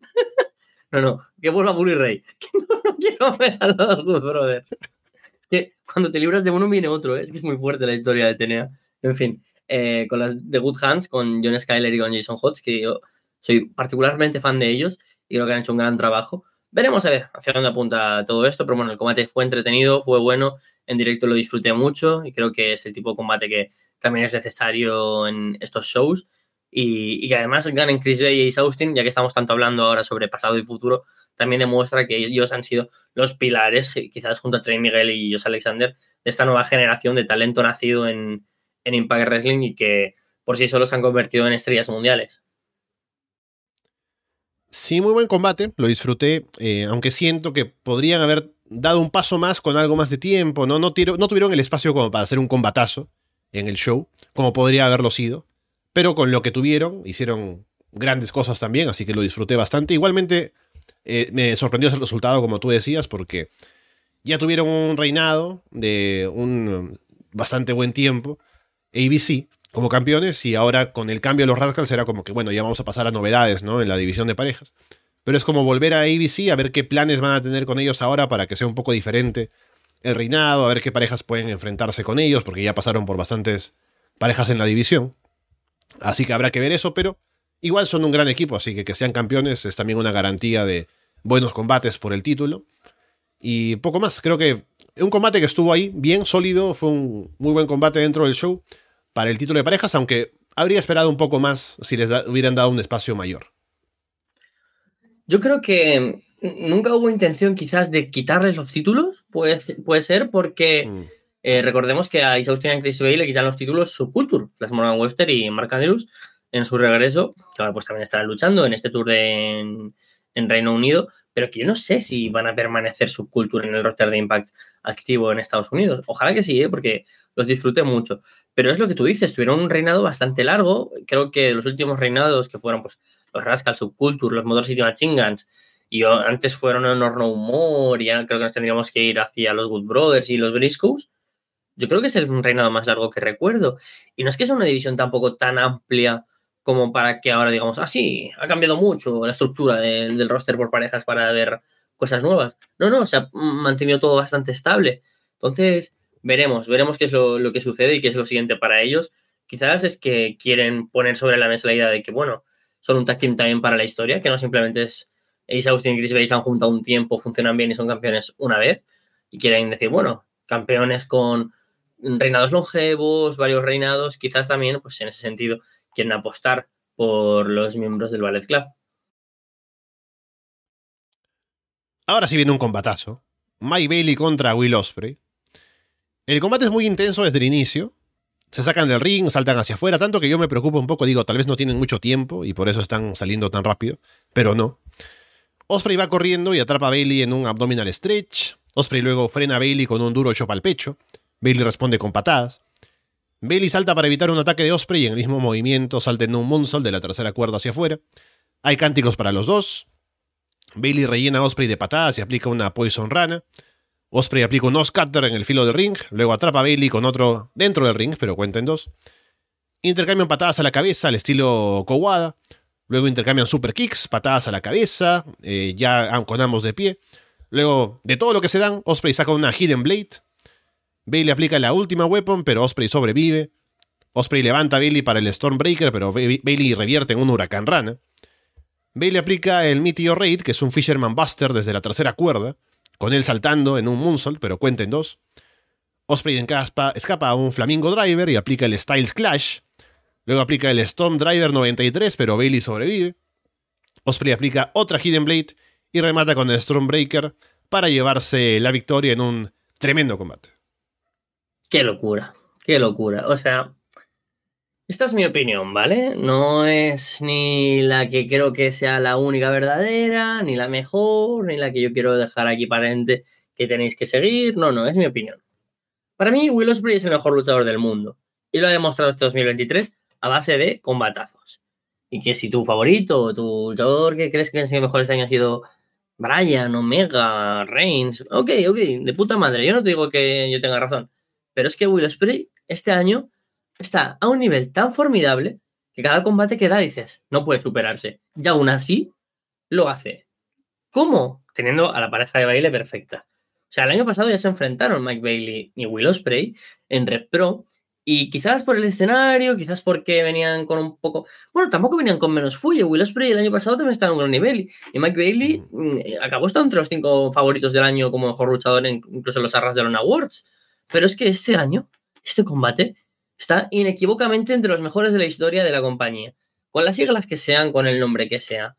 Speaker 2: No, no, que vuelva Bully Ray. Que no, quiero ver a los Good Brothers. Es que cuando te libras de uno viene otro, ¿eh? es que es muy fuerte la historia de Tenea. En fin, eh, con las de Good Hands, con John Skyler y con Jason Hodge, que yo soy particularmente fan de ellos y creo que han hecho un gran trabajo. Veremos a ver hacia dónde apunta todo esto, pero bueno, el combate fue entretenido, fue bueno, en directo lo disfruté mucho y creo que es el tipo de combate que también es necesario en estos shows y, que además ganen Chris Bay y Ace Austin, ya que estamos tanto hablando ahora sobre pasado y futuro, también demuestra que ellos han sido los pilares, quizás junto a Trey Miguel y Josh Alexander, de esta nueva generación de talento nacido en, en Impact Wrestling y que por sí solos se han convertido en estrellas mundiales.
Speaker 1: Sí, muy buen combate, lo disfruté, eh, aunque siento que podrían haber dado un paso más con algo más de tiempo, ¿no? No, no tuvieron el espacio como para hacer un combatazo en el show, como podría haberlo sido. Pero con lo que tuvieron, hicieron grandes cosas también, así que lo disfruté bastante. Igualmente, eh, me sorprendió ese resultado, como tú decías, porque ya tuvieron un reinado de un bastante buen tiempo, ABC, como campeones, y ahora con el cambio de los Rascals era como que, bueno, ya vamos a pasar a novedades, ¿no? En la división de parejas. Pero es como volver a ABC, a ver qué planes van a tener con ellos ahora para que sea un poco diferente el reinado, a ver qué parejas pueden enfrentarse con ellos, porque ya pasaron por bastantes parejas en la división. Así que habrá que ver eso, pero igual son un gran equipo, así que que sean campeones es también una garantía de buenos combates por el título. Y poco más, creo que un combate que estuvo ahí bien sólido, fue un muy buen combate dentro del show para el título de parejas, aunque habría esperado un poco más si les hubieran dado un espacio mayor.
Speaker 2: Yo creo que nunca hubo intención quizás de quitarles los títulos, puede, puede ser porque... Mm. Eh, recordemos que a Isa y Chris Bay le quitan los títulos Subculture, Flash Morgan Webster y Mark Andrews en su regreso, que ahora pues también estarán luchando en este tour de, en, Reino Unido, pero que yo no sé si van a permanecer Subculture en el roster de Impact activo en Estados Unidos. Ojalá que sí, ¿eh? porque los disfruté mucho. Pero es lo que tú dices, tuvieron un reinado bastante largo. Creo que los últimos reinados que fueron pues los Rascal Subculture, los Motor City Machine Guns, y antes fueron Honor No More, y ya creo que nos tendríamos que ir hacia los Good Brothers y los Briscoes yo creo que es el reinado más largo que recuerdo. Y no es que sea una división tampoco tan amplia como para que ahora digamos, ah, sí, ha cambiado mucho la estructura del, roster por parejas para ver cosas nuevas. No, no, se ha mantenido todo bastante estable. Entonces, veremos, veremos qué es lo, que sucede y qué es lo siguiente para ellos. quizás es que quieren poner sobre la mesa la idea de que, bueno, son un tag team también para la historia, que no simplemente es Ace Austin y Chris Bay se han juntado un tiempo, funcionan bien y son campeones una vez, y quieren decir, bueno, campeones con reinados longevos, varios reinados, quizás también, pues en ese sentido, quieren apostar por los miembros del Ballet Club.
Speaker 1: Ahora sí viene un combatazo. Mike Bailey contra Will Osprey. El combate es muy intenso desde el inicio. Se sacan del ring, saltan hacia afuera, tanto que yo me preocupo un poco, digo, tal vez no tienen mucho tiempo y por eso están saliendo tan rápido, pero no. Osprey va corriendo y atrapa a Bailey en un abdominal stretch. Osprey luego frena a Bailey con un duro chop al pecho. Bailey responde con patadas. Bailey salta para evitar un ataque de Osprey y en el mismo movimiento salta en un moonsault de la tercera cuerda hacia afuera. Hay cánticos para los dos. Bailey rellena a Osprey de patadas y aplica una Poison Rana. Osprey aplica un Oscutter en el filo del ring, luego atrapa a Bailey con otro dentro del ring, pero cuenta en dos. Intercambian patadas a la cabeza al estilo Kowada. Luego intercambian super kicks, patadas a la cabeza, eh, ya con ambos de pie. Luego, de todo lo que se dan, Osprey saca una Hidden Blade. Bailey aplica la última weapon, pero Osprey sobrevive. Osprey levanta a Bailey para el Stormbreaker, pero Bailey revierte en un huracán rana. Bailey aplica el Meteor Raid, que es un Fisherman Buster desde la tercera cuerda, con él saltando en un moonsault, pero cuenta en dos. Osprey escapa a un Flamingo Driver y aplica el Styles Clash. Luego aplica el Storm Driver 93, pero Bailey sobrevive. Osprey aplica otra Hidden Blade y remata con el Stormbreaker para llevarse la victoria en un tremendo combate.
Speaker 2: Qué locura, qué locura. O sea, esta es mi opinión, ¿vale? No es ni la que creo que sea la única verdadera, ni la mejor, ni la que yo quiero dejar aquí parente que tenéis que seguir. No, no, es mi opinión. Para mí, Will Ospreay es el mejor luchador del mundo. Y lo ha demostrado este 2023 a base de combatazos. Y que si tu favorito tu luchador que crees que ha sido mejor este año ha sido Brian, Omega, Reigns. Ok, ok, de puta madre. Yo no te digo que yo tenga razón. Pero es que Will Ospreay este año está a un nivel tan formidable que cada combate que da dices, no puede superarse. Y aún así, lo hace. ¿Cómo? Teniendo a la pareja de baile perfecta. O sea, el año pasado ya se enfrentaron Mike Bailey y Will Ospreay en Red Pro. Y quizás por el escenario, quizás porque venían con un poco. Bueno, tampoco venían con menos fuelle. Will Ospreay el año pasado también estaba en un gran nivel. Y Mike Bailey mm, acabó estando entre los cinco favoritos del año como mejor luchador, incluso en los Arras de los Awards. Pero es que este año, este combate, está inequívocamente entre los mejores de la historia de la compañía. Con las siglas que sean, con el nombre que sea.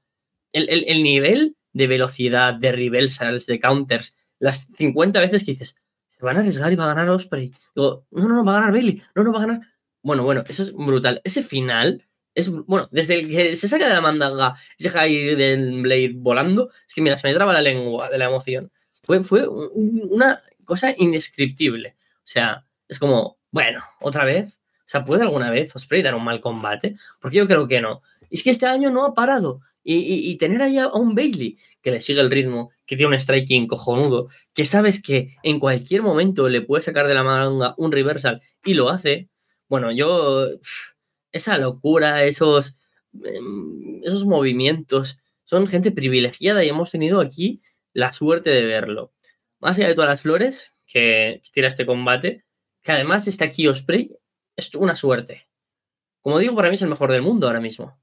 Speaker 2: El, nivel de velocidad, de reversals, de counters, las 50 veces que dices, se van a arriesgar y va a ganar Osprey. Digo, no, no, no, va a ganar Bailey, no, no, va a ganar. Bueno, bueno, eso es brutal. Ese final es, bueno, desde el que se saca de la mandanga y se ahí del Blade volando, es que mira, se me traba la lengua de la emoción. Fue, fue una cosa indescriptible. O sea, es como, bueno, otra vez. O sea, ¿puede alguna vez Osprey dar un mal combate? Porque yo creo que no. es que este año no ha parado. Y, tener ahí a un Bailey que le sigue el ritmo, que tiene un striking cojonudo, que sabes que en cualquier momento le puede sacar de la manga un reversal y lo hace. Bueno, yo. Esa locura, esos, em, esos movimientos, son gente privilegiada y hemos tenido aquí la suerte de verlo. Más allá de todas las flores que tira este combate, que además está aquí Osprey, es una suerte. Como digo, para mí es el mejor del mundo ahora mismo.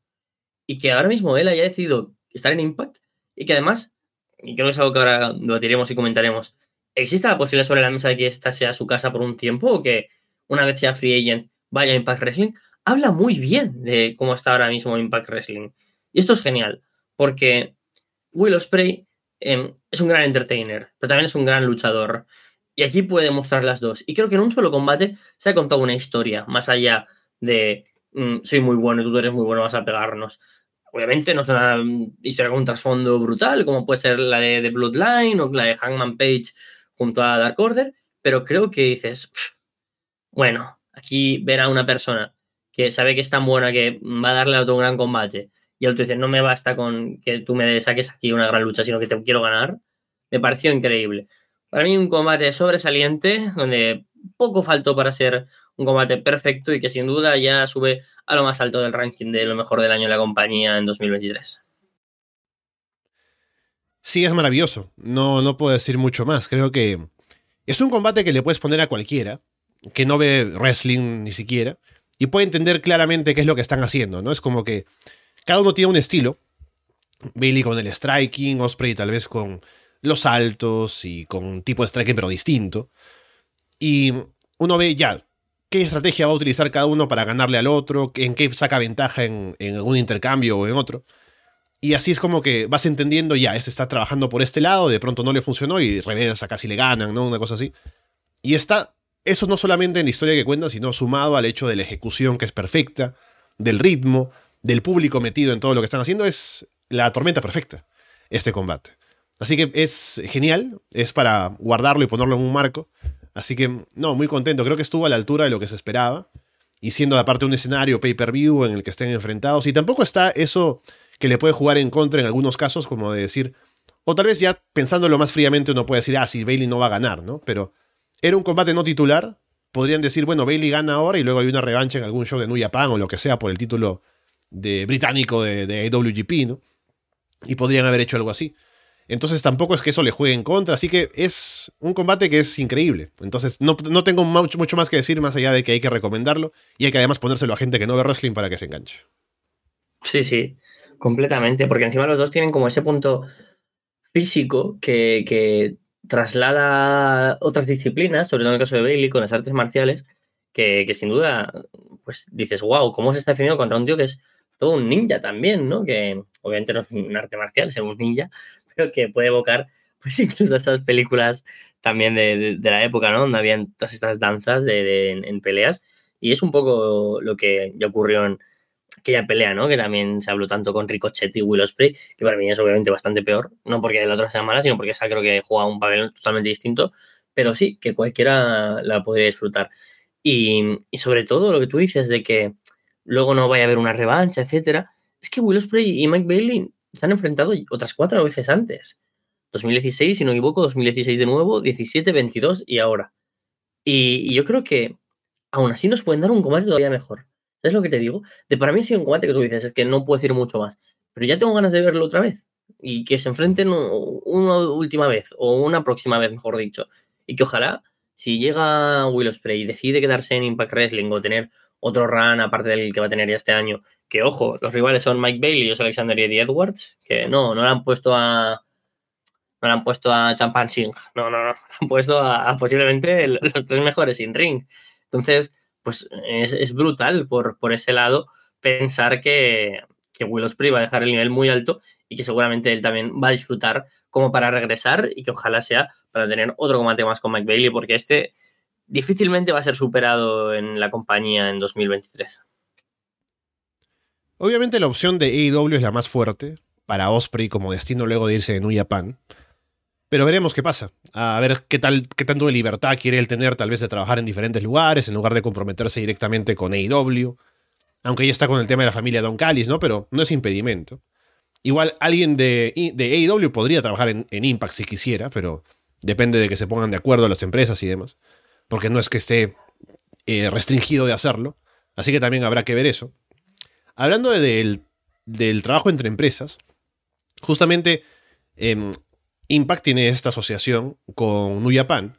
Speaker 2: Y que ahora mismo él haya decidido estar en Impact y que además, y creo que es algo que ahora debatiremos y comentaremos, ¿existe la posibilidad sobre la mesa de que esta sea su casa por un tiempo o que una vez sea free agent vaya a Impact Wrestling? Habla muy bien de cómo está ahora mismo Impact Wrestling. Y esto es genial, porque Will Ospreay em, es un gran entertainer, pero también es un gran luchador. Y aquí puede mostrar las dos. Y creo que en un solo combate se ha contado una historia, más allá de mm, soy muy bueno tú eres muy bueno, vas a pegarnos. Obviamente no es una mm, historia con un trasfondo brutal, como puede ser la de, Bloodline o la de Hangman Page junto a Dark Order, pero creo que dices, bueno, aquí ver a una persona que sabe que es tan buena que va a darle a otro un gran combate y el otro dice, no me basta con que tú me saques aquí una gran lucha, sino que te quiero ganar, me pareció increíble. Para mí un combate sobresaliente, donde poco faltó para ser un combate perfecto y que sin duda ya sube a lo más alto del ranking de lo mejor del año de la compañía en 2023.
Speaker 1: Sí, es maravilloso. No, no puedo decir mucho más. Creo que es un combate que le puedes poner a cualquiera, que no ve wrestling ni siquiera, y puede entender claramente qué es lo que están haciendo, ¿no? Es como que cada uno tiene un estilo. Bailey con el striking, Osprey tal vez con los saltos y con un tipo de striking pero distinto. Y uno ve ya qué estrategia va a utilizar cada uno para ganarle al otro, en qué saca ventaja en, en un intercambio o en otro. Y así es como que vas entendiendo, ya, este está trabajando por este lado, de pronto no le funcionó y regresa, casi le ganan, ¿no? Una cosa así. Y está, eso no solamente en la historia que cuenta, sino sumado al hecho de la ejecución que es perfecta, del ritmo, del público metido en todo lo que están haciendo, es la tormenta perfecta, este combate. Así que es genial, es para guardarlo y ponerlo en un marco. Así que, no, muy contento. Creo que estuvo a la altura de lo que se esperaba. Y siendo aparte un escenario pay-per-view en el que estén enfrentados. Y tampoco está eso que le puede jugar en contra en algunos casos, como de decir. O tal vez ya pensándolo más fríamente uno puede decir, ah, si Bailey no va a ganar, ¿no? Pero era un combate no titular. Podrían decir, bueno, Bailey gana ahora y luego hay una revancha en algún show de New Japan o lo que sea por el título de británico de, de AWGP, ¿no? Y podrían haber hecho algo así. Entonces tampoco es que eso le juegue en contra, así que es un combate que es increíble. Entonces no, tengo mucho, mucho, más que decir más allá de que hay que recomendarlo y hay que además ponérselo a gente que no ve wrestling para que se enganche.
Speaker 2: Sí, sí, completamente, porque encima los dos tienen como ese punto físico que, que traslada otras disciplinas, sobre todo en el caso de Bailey, con las artes marciales, que, que sin duda, pues dices, wow, ¿cómo se está defendiendo contra un tío que es todo un ninja también, ¿no? Que obviamente no es un arte marcial, es un ninja, pero que puede evocar pues incluso esas películas también de, de, la época, ¿no? Donde habían todas estas danzas de, en, peleas. Y es un poco lo que ya ocurrió en aquella pelea, ¿no? Que también se habló tanto con Ricochet y Will Ospreay, que para mí es obviamente bastante peor. No porque el otro sea mala, sino porque esa creo que juega un papel totalmente distinto. Pero sí, que cualquiera la podría disfrutar. Y, y sobre todo lo que tú dices de que luego no vaya a haber una revancha, etcétera. Es que Will Ospreay y Mike Bailey se han enfrentado otras cuatro veces antes. 2016, si no me equivoco, 2016 de nuevo, 17, 22 y ahora. Y, yo creo que aún así nos pueden dar un combate todavía mejor. ¿Sabes lo que te digo? De para mí ha sido un combate que tú dices, es que no puedo decir mucho más. Pero ya tengo ganas de verlo otra vez. Y que se enfrenten una última vez, o una próxima vez, mejor dicho. Y que ojalá, si llega Will Ospreay y decide quedarse en Impact Wrestling o tener otro run aparte del que va a tener ya este año. Que ojo, los rivales son Mike Bailey y Alexander Eddie Edwards, que no, no le han puesto a. No le han puesto a Champan Singh. No, no, no. Han puesto a, posiblemente los tres mejores sin ring. Entonces, pues es, brutal por, por, ese lado pensar que, que Will Ospreay va a dejar el nivel muy alto y que seguramente él también va a disfrutar como para regresar y que ojalá sea para tener otro combate más con Mike Bailey, porque este difícilmente va a ser superado en la compañía en 2023.
Speaker 1: Obviamente la opción de AEW es la más fuerte para Osprey como destino luego de irse de New Japan. Pero veremos qué pasa. A ver qué, tal, qué tanto de libertad quiere él tener, tal vez de trabajar en diferentes lugares, en lugar de comprometerse directamente con AEW. Aunque ya está con el tema de la familia Don Callis, ¿no? Pero no es impedimento. Igual alguien de, de AEW podría trabajar en, en Impact si quisiera, pero depende de que se pongan de acuerdo las empresas y demás porque no es que esté eh, restringido de hacerlo, así que también habrá que ver eso. Hablando del, trabajo entre empresas, justamente em, Impact tiene esta asociación con New Japan,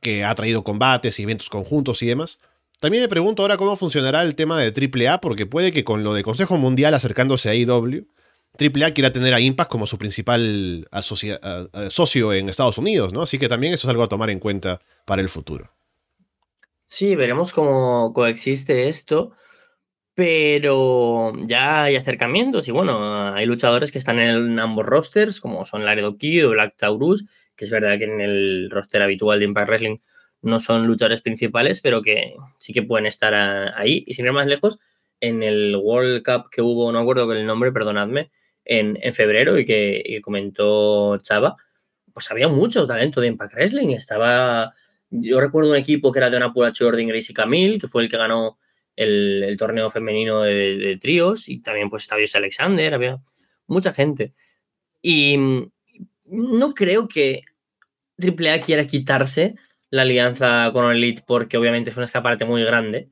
Speaker 1: que ha traído combates y eventos conjuntos y demás. También me pregunto ahora cómo funcionará el tema de AAA, porque puede que con lo de Consejo Mundial acercándose a IW, AAA quiera tener a Impact como su principal socio en Estados Unidos, ¿no? Así que también eso es algo a tomar en cuenta para el futuro.
Speaker 2: Sí, veremos cómo coexiste esto, pero ya hay acercamientos y bueno, hay luchadores que están en ambos rosters, como son Laredo Kid o Black Taurus, que es verdad que en el roster habitual de Impact Wrestling no son luchadores principales, pero que sí que pueden estar ahí. Y sin ir más lejos, en el World Cup que hubo, no acuerdo con el nombre, perdonadme, en, febrero y que, comentó Chava, pues había mucho talento de Impact Wrestling. Estaba, yo recuerdo un equipo que era de una pura Jordan, Gracie Camille, que fue el que ganó el, torneo femenino de, tríos, y también pues Jesse Alexander, había mucha gente. Y no creo que AAA quiera quitarse la alianza con Elite porque obviamente es un escaparate muy grande,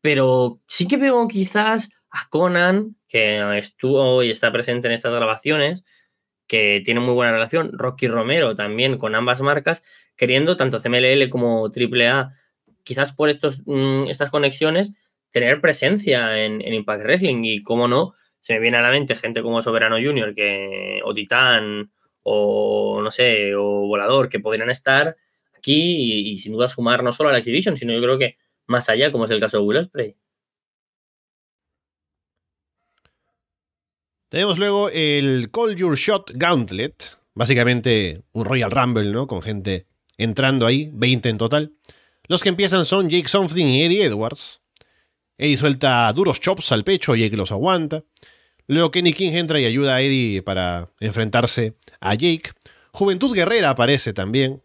Speaker 2: pero sí que veo quizás Conan, que estuvo y está presente en estas grabaciones, que tiene muy buena relación, Rocky Romero también con ambas marcas, queriendo tanto CMLL como AAA, quizás por estos, mm, estas conexiones, tener presencia en, Impact Wrestling y, cómo no, se me viene a la mente gente como Soberano Junior que, o Titán o, no sé, o Volador, que podrían estar aquí y, sin duda sumar no solo a la Exhibition, sino yo creo que más allá, como es el caso de Will Ospreay.
Speaker 1: Tenemos luego el Call Your Shot Gauntlet, básicamente un Royal Rumble, ¿no? Con gente entrando ahí, 20 en total. Los que empiezan son Jake Something y Eddie Edwards. Eddie suelta duros chops al pecho, Jake los aguanta. Luego Kenny King entra y ayuda a Eddie para enfrentarse a Jake. Juventud Guerrera aparece también.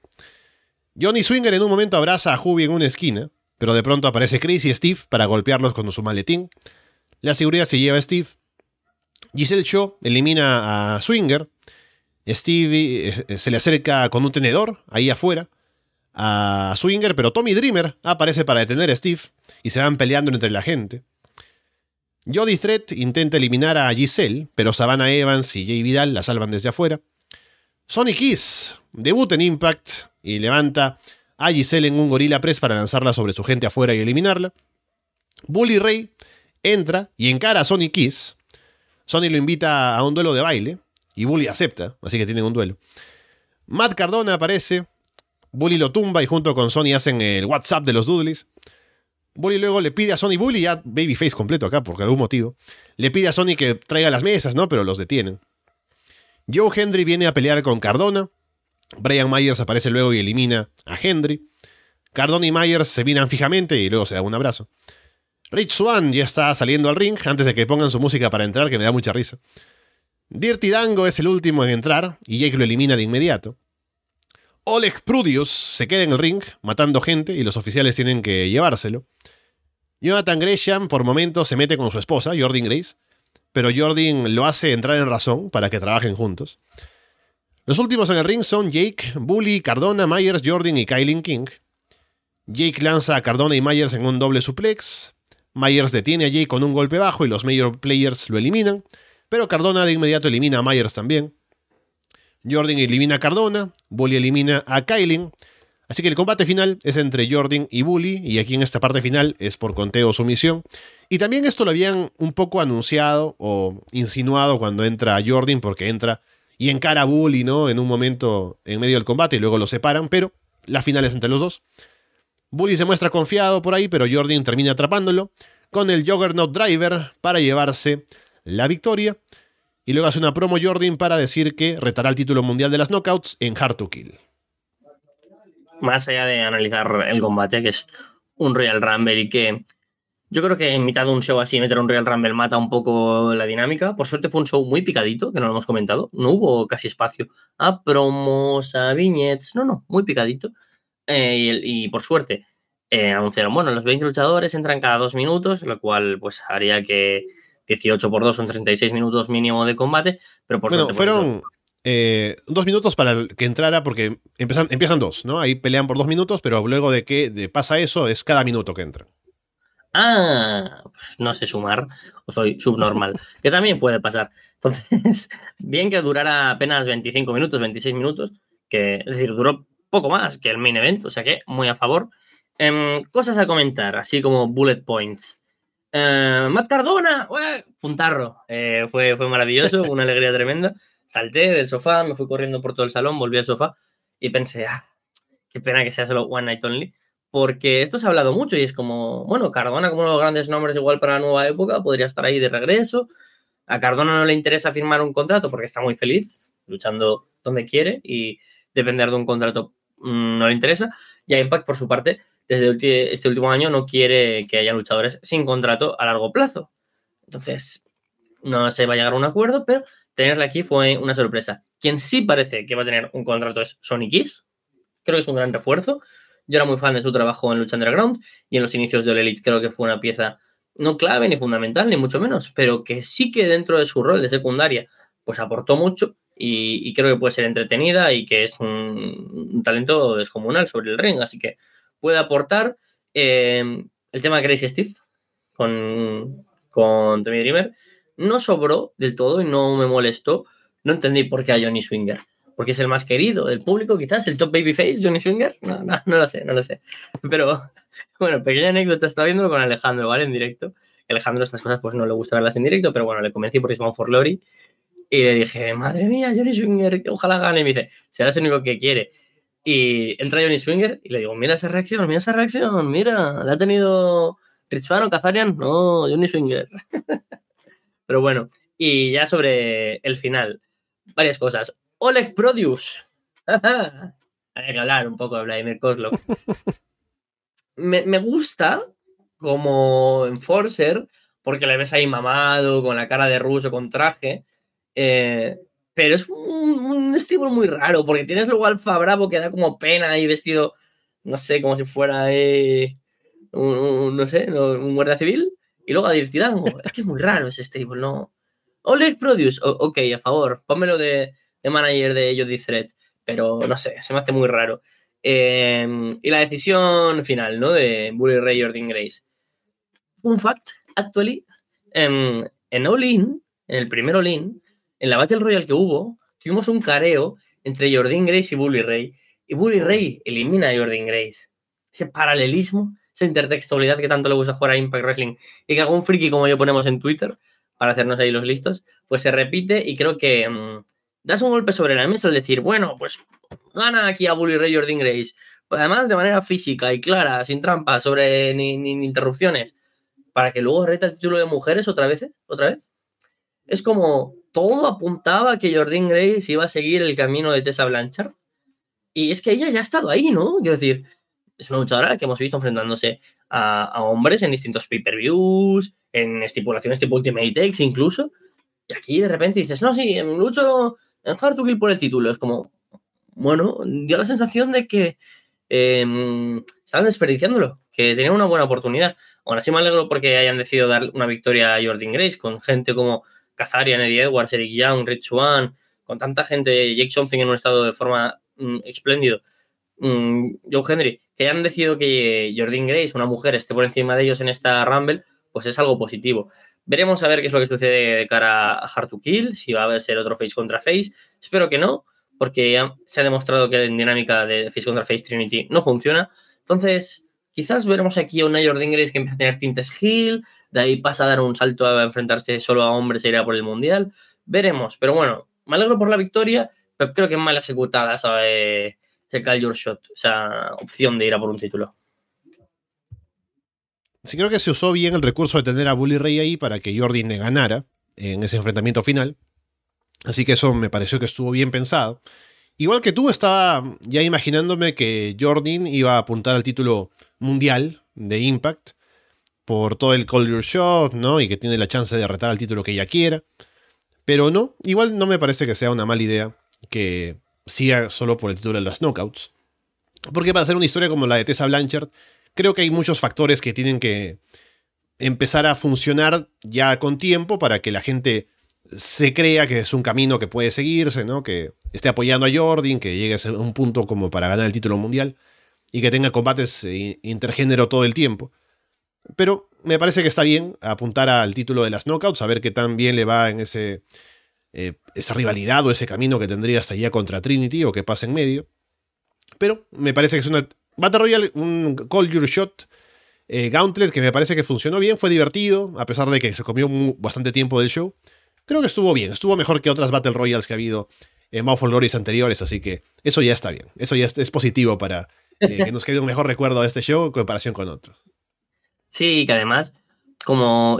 Speaker 1: Johnny Swinger en un momento abraza a Juby en una esquina, pero de pronto aparece Chris y Steve para golpearlos con su maletín. La seguridad se lleva a Steve. Giselle Shaw elimina a Swinger. Steve eh, se le acerca con un tenedor ahí afuera a Swinger, pero Tommy Dreamer aparece para detener a Steve y se van peleando entre la gente. Jody Threat intenta eliminar a Giselle, pero Savannah Evans y Jay Vidal la salvan desde afuera. Sonic Kiss debuta en Impact y levanta a Giselle en un gorila press para lanzarla sobre su gente afuera y eliminarla. Bully Ray entra y encara a Sonic Kiss. Sony lo invita a un duelo de baile y Bully acepta, así que tienen un duelo. Matt Cardona aparece, Bully lo tumba y junto con Sony hacen el WhatsApp de los Dudleys. Bully luego le pide a Sony, Bully ya babyface completo acá por algún motivo, le pide a Sony que traiga las mesas, ¿no? Pero los detienen. Joe Hendry viene a pelear con Cardona. Brian Myers aparece luego y elimina a Hendry. Cardona y Myers se miran fijamente y luego se dan un abrazo. Rich Swan ya está saliendo al ring antes de que pongan su música para entrar, que me da mucha risa. Dirty Dango es el último en entrar y Jake lo elimina de inmediato. Oleg Prudius se queda en el ring matando gente y los oficiales tienen que llevárselo. Jonathan Gresham por momentos se mete con su esposa, Jordan Grace, pero Jordan lo hace entrar en razón para que trabajen juntos. Los últimos en el ring son Jake, Bully, Cardona, Myers, Jordan y Kylie King. Jake lanza a Cardona y Myers en un doble suplex. Myers detiene a Jake con un golpe bajo y los Major Players lo eliminan, pero Cardona de inmediato elimina a Myers también. Jordan elimina a Cardona, Bully elimina a Kylie. Así que el combate final es entre Jordan y Bully, y aquí en esta parte final es por conteo o sumisión. Y también esto lo habían un poco anunciado o insinuado cuando entra Jordan, porque entra y encara a Bully, ¿no? En un momento en medio del combate y luego lo separan, pero la final es entre los dos. Bully se muestra confiado por ahí, pero Jordan termina atrapándolo con el Juggernaut Driver para llevarse la victoria. Y luego hace una promo Jordan para decir que retará el título mundial de las knockouts en Hard to Kill.
Speaker 2: Más allá de analizar el combate, que es un Royal Rumble y que yo creo que en mitad de un show así, meter un Royal Rumble mata un poco la dinámica. Por suerte fue un show muy picadito, que no lo hemos comentado. No hubo casi espacio a promos, a viñetes. No, no, muy picadito. Eh, y, por suerte eh, anunciaron, bueno, los 20 luchadores entran cada dos minutos, lo cual pues haría que 18 por 2 son 36 minutos mínimo de combate. Pero por
Speaker 1: bueno, fueron eh, dos minutos para que entrara, porque empiezan, empiezan dos, ¿no? Ahí pelean por dos minutos, pero luego de que pasa eso es cada minuto que entran.
Speaker 2: Ah, pues no sé sumar, o soy subnormal, que también puede pasar. Entonces, bien que durara apenas 25 minutos, 26 minutos, que es decir, duró poco más que el main event, o sea que muy a favor. Em, cosas a comentar, así como bullet points. Eh, Matt Cardona, puntarro, eh, fue, fue maravilloso, una alegría tremenda. Salté del sofá, me fui corriendo por todo el salón, volví al sofá y pensé, ah, qué pena que sea solo One Night Only porque esto se ha hablado mucho y es como, bueno, Cardona como uno de los grandes nombres igual para la nueva época podría estar ahí de regreso. A Cardona no le interesa firmar un contrato porque está muy feliz luchando donde quiere y depender de un contrato no le interesa. Y a Impact, por su parte, desde este último año no quiere que haya luchadores sin contrato a largo plazo. Entonces, no se va a llegar a un acuerdo, pero tenerle aquí fue una sorpresa. Quien sí parece que va a tener un contrato es Sonic Kiss. Creo que es un gran refuerzo. Yo era muy fan de su trabajo en Lucha Underground y en los inicios de All Elite creo que fue una pieza no clave ni fundamental, ni mucho menos, pero que sí que dentro de su rol de secundaria, pues aportó mucho y, creo que puede ser entretenida y que es un, talento descomunal sobre el ring, así que puede aportar. Eh, el tema de Gracie Steve con, con Tommy Dreamer no sobró del todo y no me molestó. No entendí por qué a Johnny Swinger porque es el más querido del público, quizás, el top babyface, Johnny Swinger. No, no, no lo sé, no lo sé. Pero, bueno, pequeña anécdota, estaba viéndolo con Alejandro, ¿vale? En directo. Alejandro estas cosas pues no le gusta verlas en directo, pero bueno, le convencí por Isman for Glory. Y le dije, madre mía, Johnny Swinger, ojalá gane. Y me dice, será el único que quiere. Y entra Johnny Swinger y le digo, mira esa reacción, mira esa reacción, mira, la ha tenido Richmano, Kazarian, no, Johnny Swinger. Pero bueno, y ya sobre el final, varias cosas. Oleg Produce. Hay que hablar un poco de Vladimir Kozlov. me, me gusta como Enforcer, porque le ves ahí mamado, con la cara de ruso, con traje. Eh, pero es un, un muy raro, porque tienes luego Alfa Bravo que da como pena y vestido, no sé, como si fuera, eh, un, no sé, un guardia civil. Y luego a Dirtidango. es que es muy raro ese stable, ¿no? Oleg Produce, o, ok, a favor, pónmelo de, de manager de Jody Thread, pero no sé, se me hace muy raro. Eh, y la decisión final, ¿no? De Bully Ray Jordan Grace. Un fact, actually, en, en All en el primer All In, en la Battle Royale que hubo, tuvimos un careo entre Jordan Grace y Bully Ray. Y Bully Ray elimina a Jordan Grace. Ese paralelismo, esa intertextualidad que tanto le gusta jugar a Impact Wrestling y que algún friki como yo ponemos en Twitter para hacernos ahí los listos, pues se repite y creo que mmm, das un golpe sobre la mesa al decir, bueno, pues gana aquí a Bully Ray Jordan Grace. Pues además de manera física y clara, sin trampas, sobre ni, ni, ni interrupciones, para que luego reta el título de mujeres otra vez, ¿eh? otra vez. Es como todo apuntaba a que Jordan Grace iba a seguir el camino de Tessa Blanchard. Y es que ella ya ha estado ahí, ¿no? Quiero decir, es una luchadora que hemos visto enfrentándose a, hombres en distintos pay-per-views, en estipulaciones tipo Ultimate Takes incluso. Y aquí de repente dices, no, sí, lucho en Hard to Kill por el título. Es como, bueno, dio la sensación de que eh, estaban desperdiciándolo, que tenían una buena oportunidad. Aún así me alegro porque hayan decidido dar una victoria a Jordan Grace con gente como Kazarian, Eddie Edwards, Eric Young, Rich Swan, con tanta gente, Jake Something en un estado de forma mm, espléndido, mm, Joe Henry, que hayan decidido que Jordan Grace, una mujer, esté por encima de ellos en esta Rumble, pues es algo positivo. Veremos a ver qué es lo que sucede de cara a Hard to Kill, si va a ser otro face contra face. Espero que no, porque ya se ha demostrado que en dinámica de face contra face Trinity no funciona. Entonces, quizás veremos aquí a una Jordan Grace que empieza a tener tintes heel, de ahí pasa a dar un salto a enfrentarse solo a hombres e ir a por el mundial. Veremos, pero bueno, me alegro por la victoria, pero creo que es mal ejecutada esa, ese call your shot, esa opción de ir a por un título.
Speaker 1: Sí, creo que se usó bien el recurso de tener a Bully Ray ahí para que Jordan le ganara en ese enfrentamiento final. Así que eso me pareció que estuvo bien pensado. Igual que tú, estaba ya imaginándome que Jordan iba a apuntar al título mundial de Impact por todo el Your Shot, ¿no? Y que tiene la chance de retar al título que ella quiera. Pero no, igual no me parece que sea una mala idea que siga solo por el título de las knockouts. Porque para hacer una historia como la de Tessa Blanchard, creo que hay muchos factores que tienen que empezar a funcionar ya con tiempo para que la gente se crea que es un camino que puede seguirse, ¿no? Que esté apoyando a Jordan, que llegue a un punto como para ganar el título mundial y que tenga combates intergénero todo el tiempo. Pero me parece que está bien apuntar al título de las knockouts, a ver qué tan bien le va en ese, eh, esa rivalidad o ese camino que tendría hasta allá contra Trinity o que pasa en medio. Pero me parece que es una Battle Royale, un Call Your Shot eh, Gauntlet que me parece que funcionó bien, fue divertido, a pesar de que se comió bastante tiempo del show. Creo que estuvo bien, estuvo mejor que otras Battle Royales que ha habido en Mouth Glories anteriores, así que eso ya está bien. Eso ya es, positivo para eh, que nos quede un mejor recuerdo de este show en comparación con otros.
Speaker 2: Sí, que además, como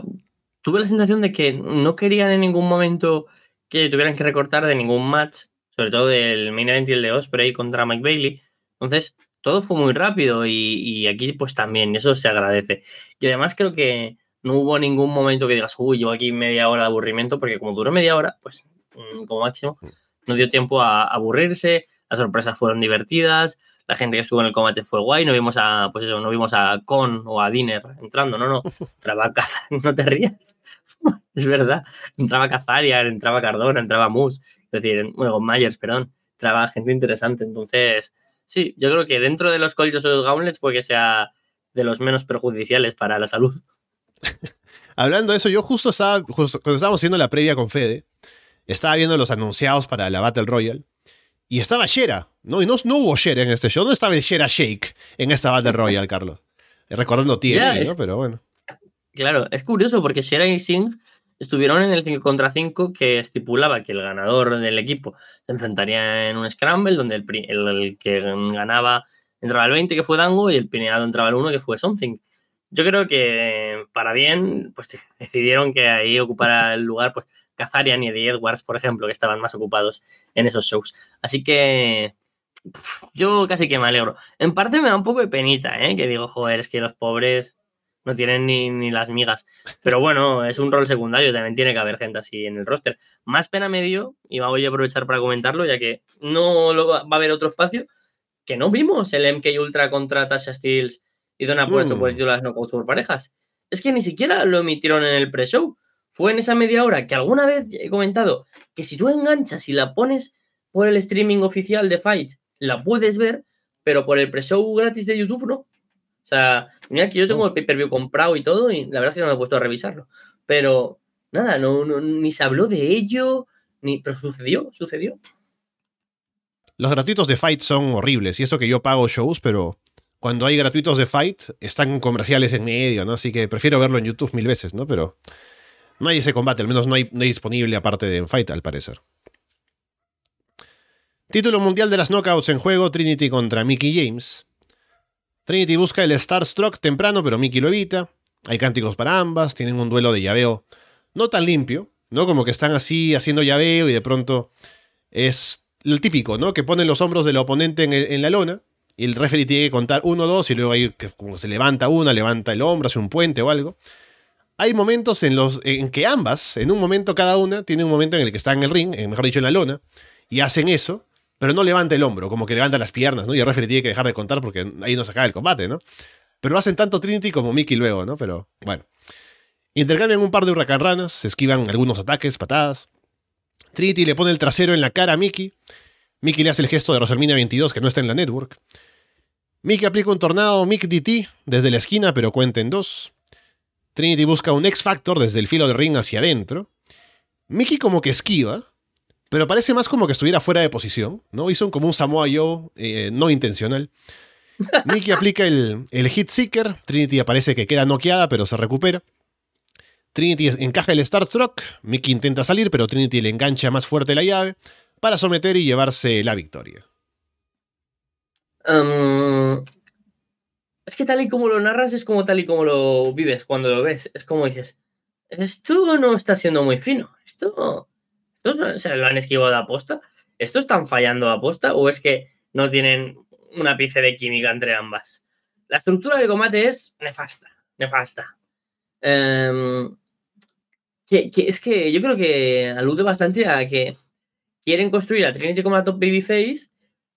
Speaker 2: tuve la sensación de que no querían en ningún momento que tuvieran que recortar de ningún match, sobre todo del main event y el de Osprey contra Mike Bailey. Entonces, todo fue muy rápido y, y, aquí pues también, eso se agradece. Y además creo que no hubo ningún momento que digas, uy, llevo aquí media hora de aburrimiento, porque como duró media hora, pues mm, como máximo, no dio tiempo a aburrirse, las sorpresas fueron divertidas, la gente que estuvo en el combate fue guay, no vimos a, pues eso, no vimos a Con o a Diner entrando, no, no, entraba Cazar, no te rías, es verdad, entraba Cazaria, entraba Cardona, entraba Moose, es decir, bueno, Myers, perdón, entraba gente interesante, entonces sí, yo creo que dentro de los collos o los gauntlets puede que sea de los menos perjudiciales para la salud.
Speaker 1: Hablando de eso, yo justo estaba, justo cuando estábamos haciendo la previa con Fede, estaba viendo los anunciados para la Battle Royale Y estaba Shera, ¿no? Y no, no hubo Shera en este show. No estaba el Shera Shake en esta Battle Royale, Carlos. Recordando TNA, ¿no? Pero bueno.
Speaker 2: Claro, es curioso porque Shera y Singh estuvieron en el 5 contra 5 que estipulaba que el ganador del equipo se enfrentaría en un scramble donde el, el, que ganaba entraba al 20 que fue Dango y el pineado entraba al 1 que fue Something. Yo creo que para bien, pues decidieron que ahí ocupara el lugar pues Kazarian y Eddie Edwards, por ejemplo, que estaban más ocupados en esos shows. Así que yo casi que me alegro. En parte me da un poco de penita, ¿eh? que digo, joder, es que los pobres no tienen ni, las migas. Pero bueno, es un rol secundario, también tiene que haber gente así en el roster. Más pena me dio, y voy a aprovechar para comentarlo, ya que no va, a haber otro espacio, que no vimos el MK Ultra contra Tasha Steels y Donna Puerto por el título de las knockouts por parejas. Es que ni siquiera lo emitieron en el pre-show. Fue en esa media hora que alguna vez he comentado que si tú enganchas y la pones por el streaming oficial de Fight, la puedes ver, pero por el pre-show gratis de YouTube no. O sea, mira que yo tengo el pay-per-view comprado y todo, y la verdad es que no me he puesto a revisarlo. Pero nada, no, ni se habló de ello, ni, pero sucedió, sucedió.
Speaker 1: Los gratuitos de Fight son horribles, y eso que yo pago shows, pero cuando hay gratuitos de Fight están comerciales en medio, ¿no? Así que prefiero verlo en YouTube mil veces, ¿no? Pero no hay ese combate, al menos no hay, no disponible aparte de Fight, al parecer. Título mundial de las knockouts en juego, Trinity contra Mickey James. Trinity busca el Starstruck temprano, pero Mickey lo evita. Hay cánticos para ambas, tienen un duelo de llaveo no tan limpio, ¿no? Como que están así haciendo llaveo y de pronto es lo típico, ¿no? Que ponen los hombros del oponente en, la lona y el referee tiene que contar uno, dos y luego ahí como se levanta una, levanta el hombro, hace un puente o algo. Hay momentos en los en que ambas, en un momento cada una, tiene un momento en el que están en el ring, mejor dicho en la lona, y hacen eso pero no levanta el hombro, como que levanta las piernas, ¿no? Y el referee tiene que dejar de contar porque ahí no se acaba el combate, ¿no? Pero lo hacen tanto Trinity como Mickey luego, ¿no? Pero bueno. Intercambian un par de huracanranas, se esquivan algunos ataques, patadas. Trinity le pone el trasero en la cara a Mickey. Mickey le hace el gesto de Rosalmina 22 que no está en la network. Mickey aplica un tornado Mick DT desde la esquina, pero cuenta en dos. Trinity busca un X Factor desde el filo del ring hacia adentro. Mickey como que esquiva, pero parece más como que estuviera fuera de posición, ¿no? Hizo como un Samoa Joe eh, no intencional. Mickey aplica el, el Hit Seeker, Trinity aparece que queda noqueada, pero se recupera. Trinity encaja el Starstruck, Mickey intenta salir, pero Trinity le engancha más fuerte la llave para someter y llevarse la victoria.
Speaker 2: Um, es que tal y como lo narras es como tal y como lo vives cuando lo ves. Es como dices, esto no está siendo muy fino, esto se lo han esquivado de aposta? ¿Esto están fallando a aposta o es que no tienen una pieza de química entre ambas? La estructura del combate es nefasta, nefasta. Em, que, es que yo creo que alude bastante a que quieren construir a Trinity como la top babyface,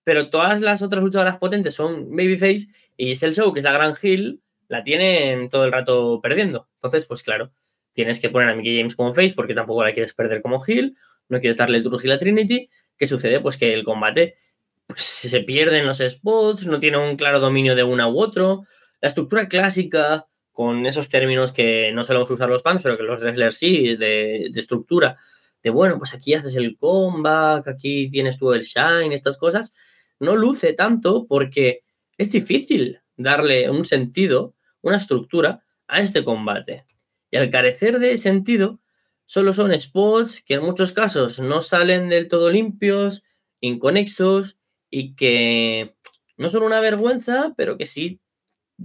Speaker 2: pero todas las otras luchadoras potentes son babyface y es el show, que es la gran hill, la tienen todo el rato perdiendo. Entonces, pues claro, tienes que poner a Mickey James como face porque tampoco la quieres perder como hill no quieres darle el a Trinity. ¿Qué sucede? Pues que el combate pues, se pierde en los spots, no tiene un claro dominio de una u otro. La estructura clásica, con esos términos que no solemos usar los fans, pero que los wrestlers sí, de, estructura, de bueno, pues aquí haces el comeback, aquí tienes tú el shine, estas cosas, no luce tanto porque es difícil darle un sentido, una estructura a este combate. Y al carecer de sentido, solo son spots que en muchos casos no salen del todo limpios, inconexos y que no son una vergüenza, pero que sí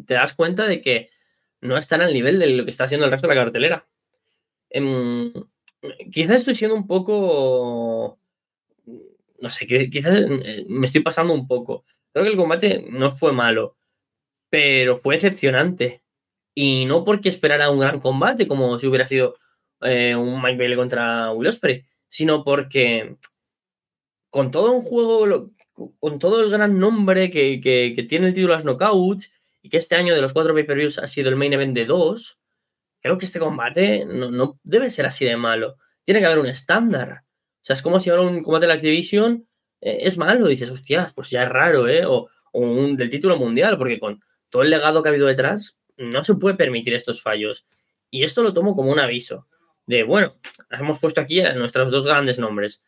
Speaker 2: te das cuenta de que no están al nivel de lo que está haciendo el resto de la cartelera. Em, quizás estoy siendo un poco... No sé, quizás eh, me estoy pasando un poco. Creo que el combate no fue malo, pero fue decepcionante. Y no porque esperara un gran combate, como si hubiera sido eh, un Mike Bailey contra Will Ospreay, sino porque con todo un juego, con todo el gran nombre que, tiene el título las Knockouts y que este año de los cuatro pay-per-views ha sido el main event de dos, creo que este combate no, debe ser así de malo. Tiene que haber un estándar. O sea, es como si ahora un combate de la Activision eh, es malo. Dices, hostias, pues ya es raro, ¿eh? O, un del título mundial, porque con todo el legado que ha habido detrás, no se puede permitir estos fallos. Y esto lo tomo como un aviso de, bueno, hemos puesto aquí a nuestros dos grandes nombres,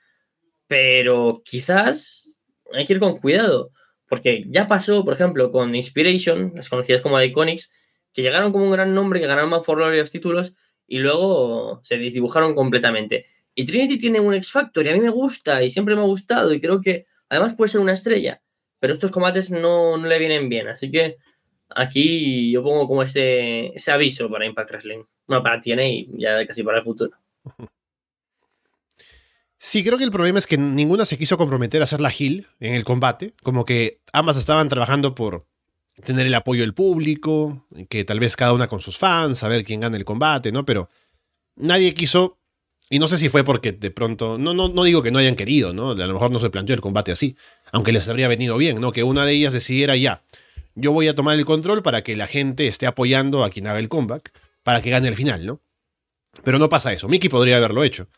Speaker 2: pero quizás hay que ir con cuidado. Porque ya pasó, por ejemplo, con Inspiration, las conocidas como Iconics, que llegaron como un gran nombre, que ganaron más for los títulos y luego se desdibujaron completamente. Y Trinity tiene un X Factor y a mí me gusta y siempre me ha gustado y creo que además puede ser una estrella, pero estos combates no, le vienen bien. Así que aquí yo pongo como ese, ese aviso para Impact Wrestling. No, para TNA y ya casi para el futuro.
Speaker 1: Sí, creo que el problema es que ninguna se quiso comprometer a hacer la Hill en el combate. Como que ambas estaban trabajando por tener el apoyo del público, que tal vez cada una con sus fans, saber quién gana el combate, ¿no? Pero nadie quiso, y no sé si fue porque de pronto, no, no, no digo que no hayan querido, ¿no? A lo mejor no se planteó el combate así, aunque les habría venido bien, ¿no? Que una de ellas decidiera ya, yo voy a tomar el control para que la gente esté apoyando a quien haga el comeback, para que gane el final, ¿no? Pero no pasa eso. Mickey podría haberlo hecho.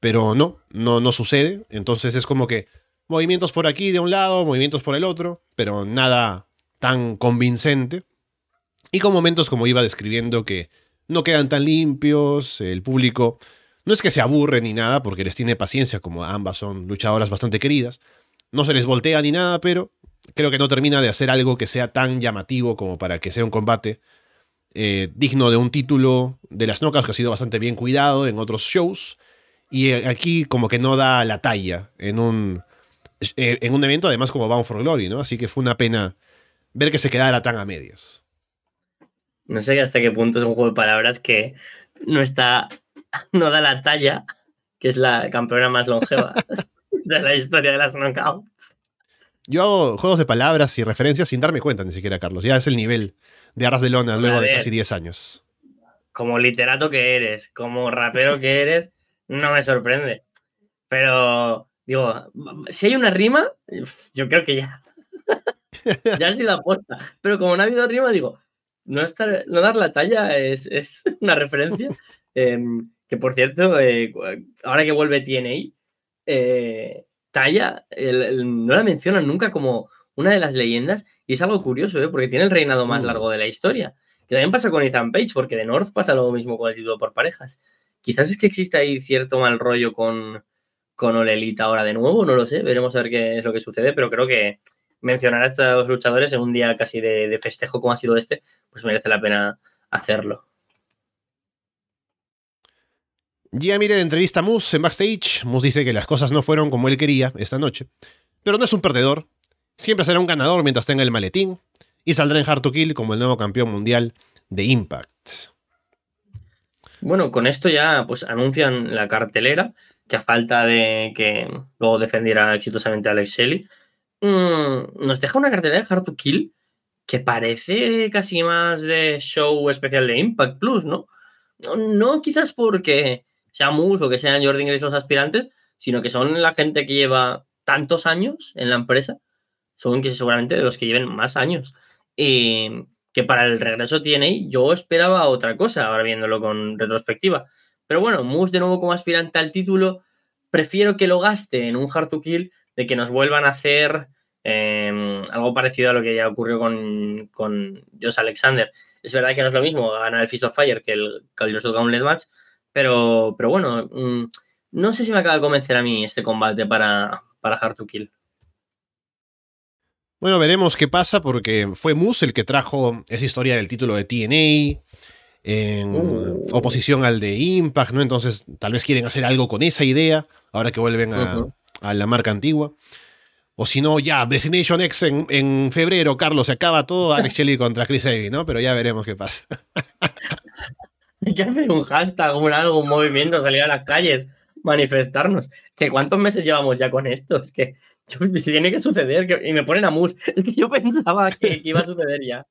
Speaker 1: Pero no, no, no sucede. Entonces es como que movimientos por aquí de un lado, movimientos por el otro, pero nada tan convincente. Y con momentos como iba describiendo que no quedan tan limpios, el público no es que se aburre ni nada, porque les tiene paciencia, como ambas son luchadoras bastante queridas. No se les voltea ni nada, pero creo que no termina de hacer algo que sea tan llamativo como para que sea un combate eh, digno de un título de las nocas que ha sido bastante bien cuidado en otros shows. Y eh, aquí como que no da la talla en un, eh, en un evento además como Bound for Glory, ¿no? Así que fue una pena ver que se quedara tan a medias.
Speaker 2: No sé hasta qué punto es un juego de palabras que no está, no da la talla, que es la campeona más longeva de la historia de las knockouts.
Speaker 1: Yo hago juegos de palabras y referencias sin darme cuenta ni siquiera, Carlos. Ya es el nivel de Arras de Lona luego de casi 10 años.
Speaker 2: Como literato que eres, como rapero que eres, no me sorprende. Pero, digo, si hay una rima, yo creo que ya. ya ha sido aposta. Pero como no ha habido rima, digo, no, estar, no dar la talla es, una referencia. Em, que por cierto, eh, ahora que vuelve TNA, eh, Talla no la mencionan nunca como una de las leyendas y es algo curioso, ¿eh? porque tiene el reinado más mm. largo de la historia. Que también pasa con Ethan Page, porque de North pasa lo mismo con el título por parejas. Quizás es que existe ahí cierto mal rollo con, con Olelita ahora de nuevo, no lo sé, veremos a ver qué es lo que sucede, pero creo que mencionar a estos luchadores en un día casi de, festejo como ha sido este, pues merece la pena hacerlo.
Speaker 1: Gia Miller entrevista a Moose en backstage. Moose dice que las cosas no fueron como él quería esta noche, pero no es un perdedor. Siempre será un ganador mientras tenga el maletín y saldrá en Hard to Kill como el nuevo campeón mundial de Impact.
Speaker 2: Bueno, con esto ya pues anuncian la cartelera, que a falta de que luego defendiera exitosamente a Alex Shelley, mm, nos deja una cartelera de Hard to Kill que parece casi más de show especial de Impact Plus, ¿no? No, quizás porque sea Moose o que sean Jordan Grace los aspirantes, sino que son la gente que lleva tantos años en la empresa, son que seguramente de los que lleven más años. Y que para el regreso tiene, yo esperaba otra cosa, ahora viéndolo con retrospectiva. Pero bueno, Moose de nuevo como aspirante al título, prefiero que lo gaste en un hard to kill de que nos vuelvan a hacer em, algo parecido a lo que ya ocurrió con, con Josh Alexander. Es verdad que no es lo mismo ganar el Fist of Fire que el, el Gauntlet Match, pero, pero bueno, mm, no sé si me acaba de convencer a mí este combate para, para hard to kill.
Speaker 1: Bueno, veremos qué pasa porque fue Moose el que trajo esa historia del título de TNA en uh. oposición al de Impact, ¿no? Entonces tal vez quieren hacer algo con esa idea ahora que vuelven a, la marca antigua. O si no, ya, Destination X en, febrero, Carlos, se acaba todo Alex Shelley contra Chris Evie, ¿no? Pero ya veremos qué pasa.
Speaker 2: Hay que hacer un hashtag, un algo, un movimiento, salir a las calles manifestarnos. ¿Que ¿Cuántos meses llevamos ya con esto? Es que si tiene que suceder, y me ponen a mus. Es que yo pensaba que, iba a suceder ya.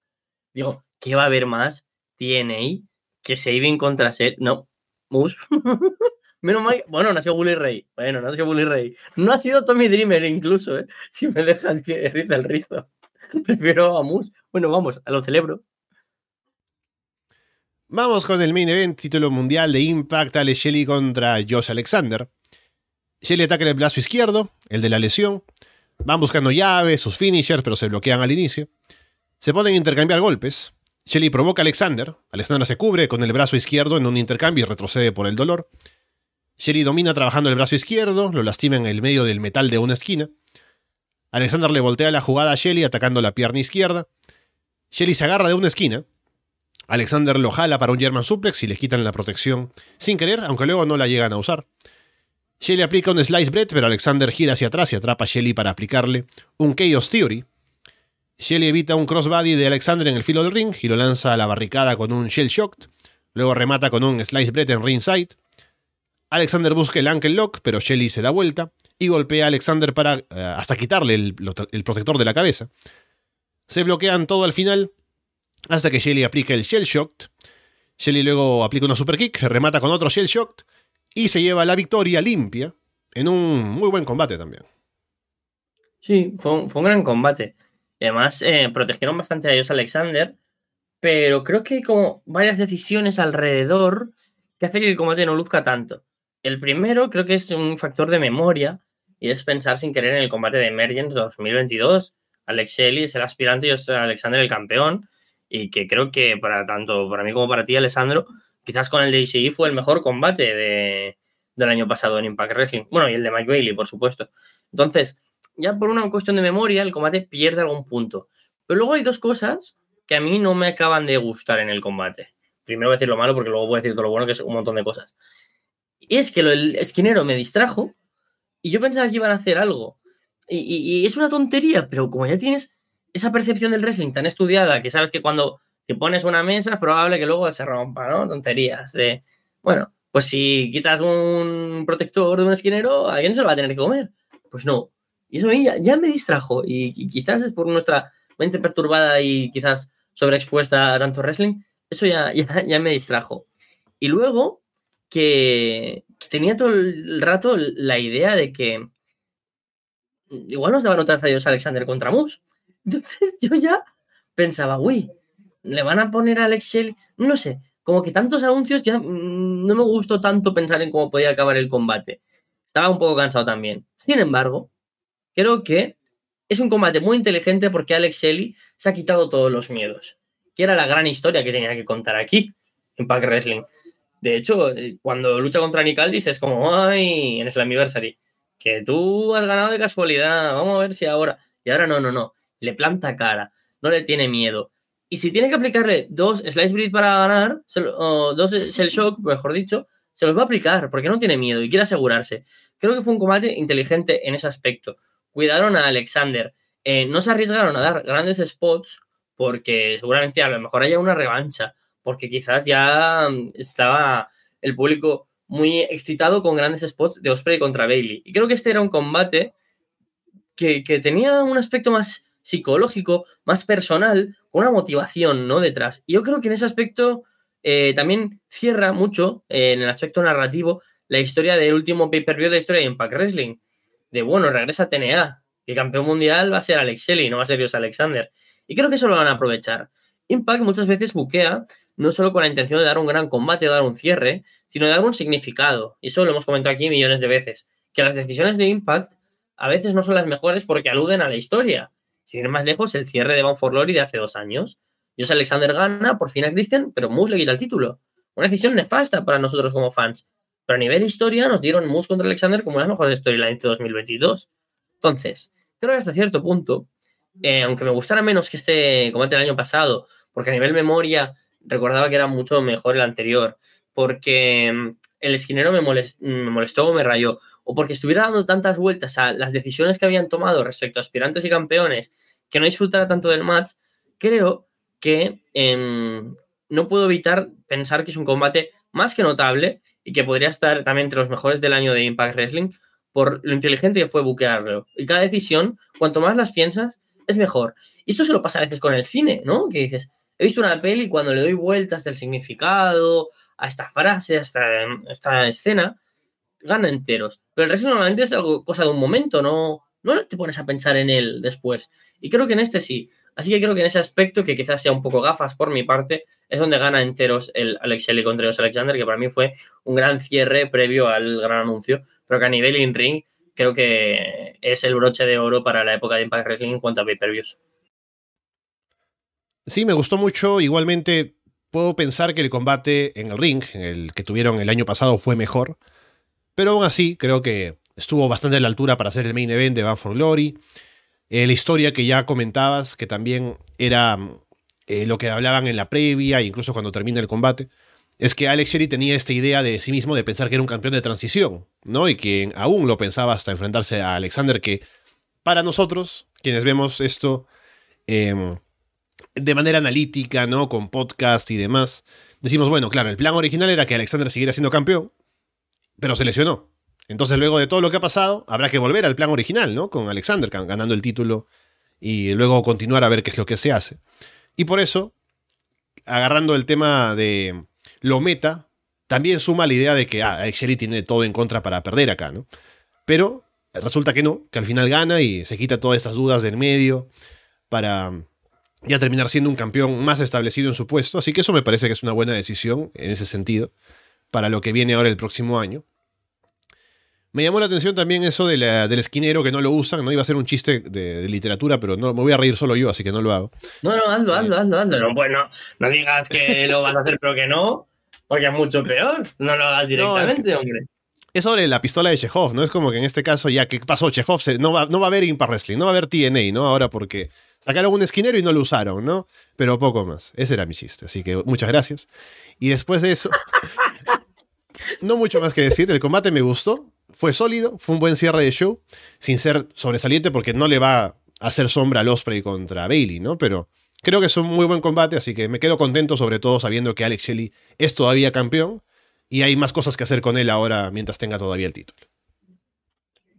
Speaker 2: Digo, ¿qué va a haber más? TNA, que Saving contra Set. No, mus. Menos mal. Bueno, no ha sido Bully Ray. Bueno, no ha sido Bully Ray. No ha sido Tommy Dreamer, incluso, ¿eh? Si me dejas que riza el rizo. Prefiero a Mus. Bueno, vamos, a lo celebro.
Speaker 1: Vamos con el main event, título mundial de Impact, Ale Shelley contra Josh Alexander. Shelley ataca el brazo izquierdo, el de la lesión. Van buscando llaves, sus finishers, pero se bloquean al inicio. Se ponen a intercambiar golpes. Shelley provoca a Alexander. Alexander se cubre con el brazo izquierdo en un intercambio y retrocede por el dolor. Shelley domina trabajando el brazo izquierdo, lo lastima en el medio del metal de una esquina. Alexander le voltea la jugada a Shelly atacando la pierna izquierda. Shelly se agarra de una esquina. Alexander lo jala para un German suplex y le quitan la protección sin querer, aunque luego no la llegan a usar. Shelly aplica un slice bread, pero Alexander gira hacia atrás y atrapa a Shelly para aplicarle un Chaos Theory. Shelly evita un crossbody de Alexander en el filo del ring y lo lanza a la barricada con un Shell Shocked. Luego remata con un Slice Bread en ringside. Alexander busca el ankle lock, pero Shelly se da vuelta y golpea a Alexander para, eh, hasta quitarle el, el, protector de la cabeza. Se bloquean todo al final hasta que Shelly aplica el Shell Shocked. Shelly luego aplica una super kick, remata con otro Shell Shocked y se lleva la victoria limpia en un muy buen combate también.
Speaker 2: Sí, fue un, gran combate. Además eh, protegieron bastante a ellos Alexander, pero creo que hay como varias decisiones alrededor que hacen que el combate no luzca tanto. El primero creo que es un factor de memoria y es pensar sin querer en el combate de Emergence 2022. Alex Shelley es el aspirante y es Alexander el campeón y que creo que para tanto para mí como para ti, Alessandro, quizás con el de ICI fue el mejor combate de, del año pasado en Impact Wrestling. Bueno, y el de Mike Bailey, por supuesto. Entonces, ya por una cuestión de memoria, el combate pierde algún punto. Pero luego hay dos cosas que a mí no me acaban de gustar en el combate. Primero voy a decir lo malo porque luego voy a decir todo lo bueno, que es un montón de cosas. Y es que el esquinero me distrajo y yo pensaba que iban a hacer algo. Y, es una tontería, pero como ya tienes esa percepción del wrestling tan estudiada que sabes que cuando te pones una mesa es probable que luego se rompa, ¿no? Tonterías de, bueno, pues si quitas un protector de un esquinero, alguien se lo va a tener que comer. Pues no, y eso ya, ya me distrajo. Y, quizás es por nuestra mente perturbada y quizás sobreexpuesta a tanto wrestling. Eso ya, ya, me distrajo. Y luego que, tenía todo el rato la idea de que igual nos daban otras a ellos Alexander contra Moose. Entonces yo ya pensaba, uy, le van a poner a Alex Shelley, no sé, como que tantos anuncios ya mm, no me gustó tanto pensar en cómo podía acabar el combate. Estaba un poco cansado también. Sin embargo, Creo que es un combate muy inteligente porque Alex Shelley se ha quitado todos los miedos, que era la gran historia que tenía que contar aquí, en Pack Wrestling. De hecho, eh, cuando lucha contra Nick Aldis es como, ay, en Slammiversary, que tú has ganado de casualidad, vamos a ver si ahora. Y ahora no, no, no. Le planta cara, no le tiene miedo. Y si tiene que aplicarle dos Slice Breed para ganar, o dos Shell Shock, mejor dicho, se los va a aplicar porque no tiene miedo y quiere asegurarse. Creo que fue un combate inteligente en ese aspecto cuidaron a Alexander. Eh, no se arriesgaron a dar grandes spots porque seguramente a lo mejor haya una revancha, porque quizás ya mm, estaba el público muy excitado con grandes spots de Osprey contra Bailey. Y creo que este era un combate que, tenía un aspecto más psicológico, más personal, con una motivación ¿no? detrás. Y yo creo que en ese aspecto eh, también cierra mucho, eh, en el aspecto narrativo, la historia del último pay-per-view de la historia de Impact Wrestling, de bueno, regresa TNA. El campeón mundial va a ser Alex Shelley, no va a ser Dios Alexander. Y creo que eso lo van a aprovechar. Impact muchas veces buquea no solo con la intención de dar un gran combate o dar un cierre, sino de dar un significado. Y eso lo hemos comentado aquí millones de veces. Que las decisiones de Impact a veces no son las mejores porque aluden a la historia. Sin ir más lejos, el cierre de Bound for Glory de hace dos años. Dios Alexander gana por fin a Christian, pero Moose le quita el título. Una decisión nefasta para nosotros como fans. Pero a nivel historia nos dieron Moose contra Alexander como la mejor storyline de 2022. Entonces, creo que hasta cierto punto, eh, aunque me gustara menos que este combate del año pasado, porque a nivel memoria recordaba que era mucho mejor el anterior, porque mm, el esquinero me, me molestó me rayó, o porque estuviera dando tantas vueltas a las decisiones que habían tomado respecto a aspirantes y campeones, que no disfrutara tanto del match, creo que em, no puedo evitar pensar que es un combate más que notable y que podría estar también entre los mejores del año de Impact Wrestling por lo inteligente que fue buquearlo. Y cada decisión, cuanto más las piensas, es mejor. Y esto se lo pasa a veces con el cine, ¿no? Que dices, he visto una peli y cuando le doy vueltas del significado, a esta frase, a esta, escena, gana enteros. Pero el resto normalmente es algo, cosa de un momento, no, no te pones a pensar en él después. Y creo que en este sí. Así que creo que en ese aspecto, que quizás sea un poco gafas por mi parte, es donde gana enteros el Alex Shelley contra los Alexander, que para mí fue un gran cierre previo al gran anuncio, pero que a nivel in-ring creo que es el broche de oro para la época de Impact Wrestling en cuanto a pay-per-views.
Speaker 1: Sí, me gustó mucho. Igualmente, puedo pensar que el combate en el ring, el que tuvieron el año pasado, fue mejor. Pero aún así, creo que estuvo bastante a la altura para hacer el main event de Van for Glory. Eh, la historia que ya comentabas, que también era eh, lo que hablaban en la previa, incluso cuando termina el combate, es que Alex Shelley tenía esta idea de sí mismo de pensar que era un campeón de transición, ¿no? Y que aún lo pensaba hasta enfrentarse a Alexander, que para nosotros, quienes vemos esto em, de manera analítica, ¿no? Con podcast y demás, decimos, bueno, claro, el plan original era que Alexander siguiera siendo campeón, pero se lesionó. Entonces, luego de todo lo que ha pasado, habrá que volver al plan original, ¿no? Con Alexander ganando el título y luego continuar a ver qué es lo que se hace. Y por eso, agarrando el tema de lo meta, también suma la idea de que ah, tiene todo en contra para perder acá, ¿no? Pero resulta que no, que al final gana y se quita todas estas dudas del medio para ya terminar siendo un campeón más establecido en su puesto. Así que eso me parece que es una buena decisión en ese sentido para lo que viene ahora el próximo año. Me llamó la atención también eso del esquinero que no lo usan, ¿no? Iba a ser un chiste de, literatura, pero no me voy a reír solo yo, así que no lo hago.
Speaker 2: No, no, hazlo, hazlo, eh. hazlo, hazlo. No, bueno, no digas que lo vas a hacer, pero que no, porque es mucho peor. No lo hagas directamente, hombre.
Speaker 1: Es sobre la pistola de Chekhov, ¿no? Es como que en este caso, ya que pasó Chekhov, no, va, no va a haber Impact Wrestling, no va a haber TNA, ¿no? Ahora porque sacaron un esquinero y no lo usaron, ¿no? Pero poco más. Ese era mi chiste, así que muchas gracias. Y después de eso, no mucho más que decir. El combate me gustó fue sólido, fue un buen cierre de show, sin ser sobresaliente porque no le va a hacer sombra al Osprey contra Bailey, ¿no? Pero creo que es un muy buen combate, así que me quedo contento sobre todo sabiendo que Alex Shelley es todavía campeón y hay más cosas que hacer con él ahora mientras tenga todavía el título.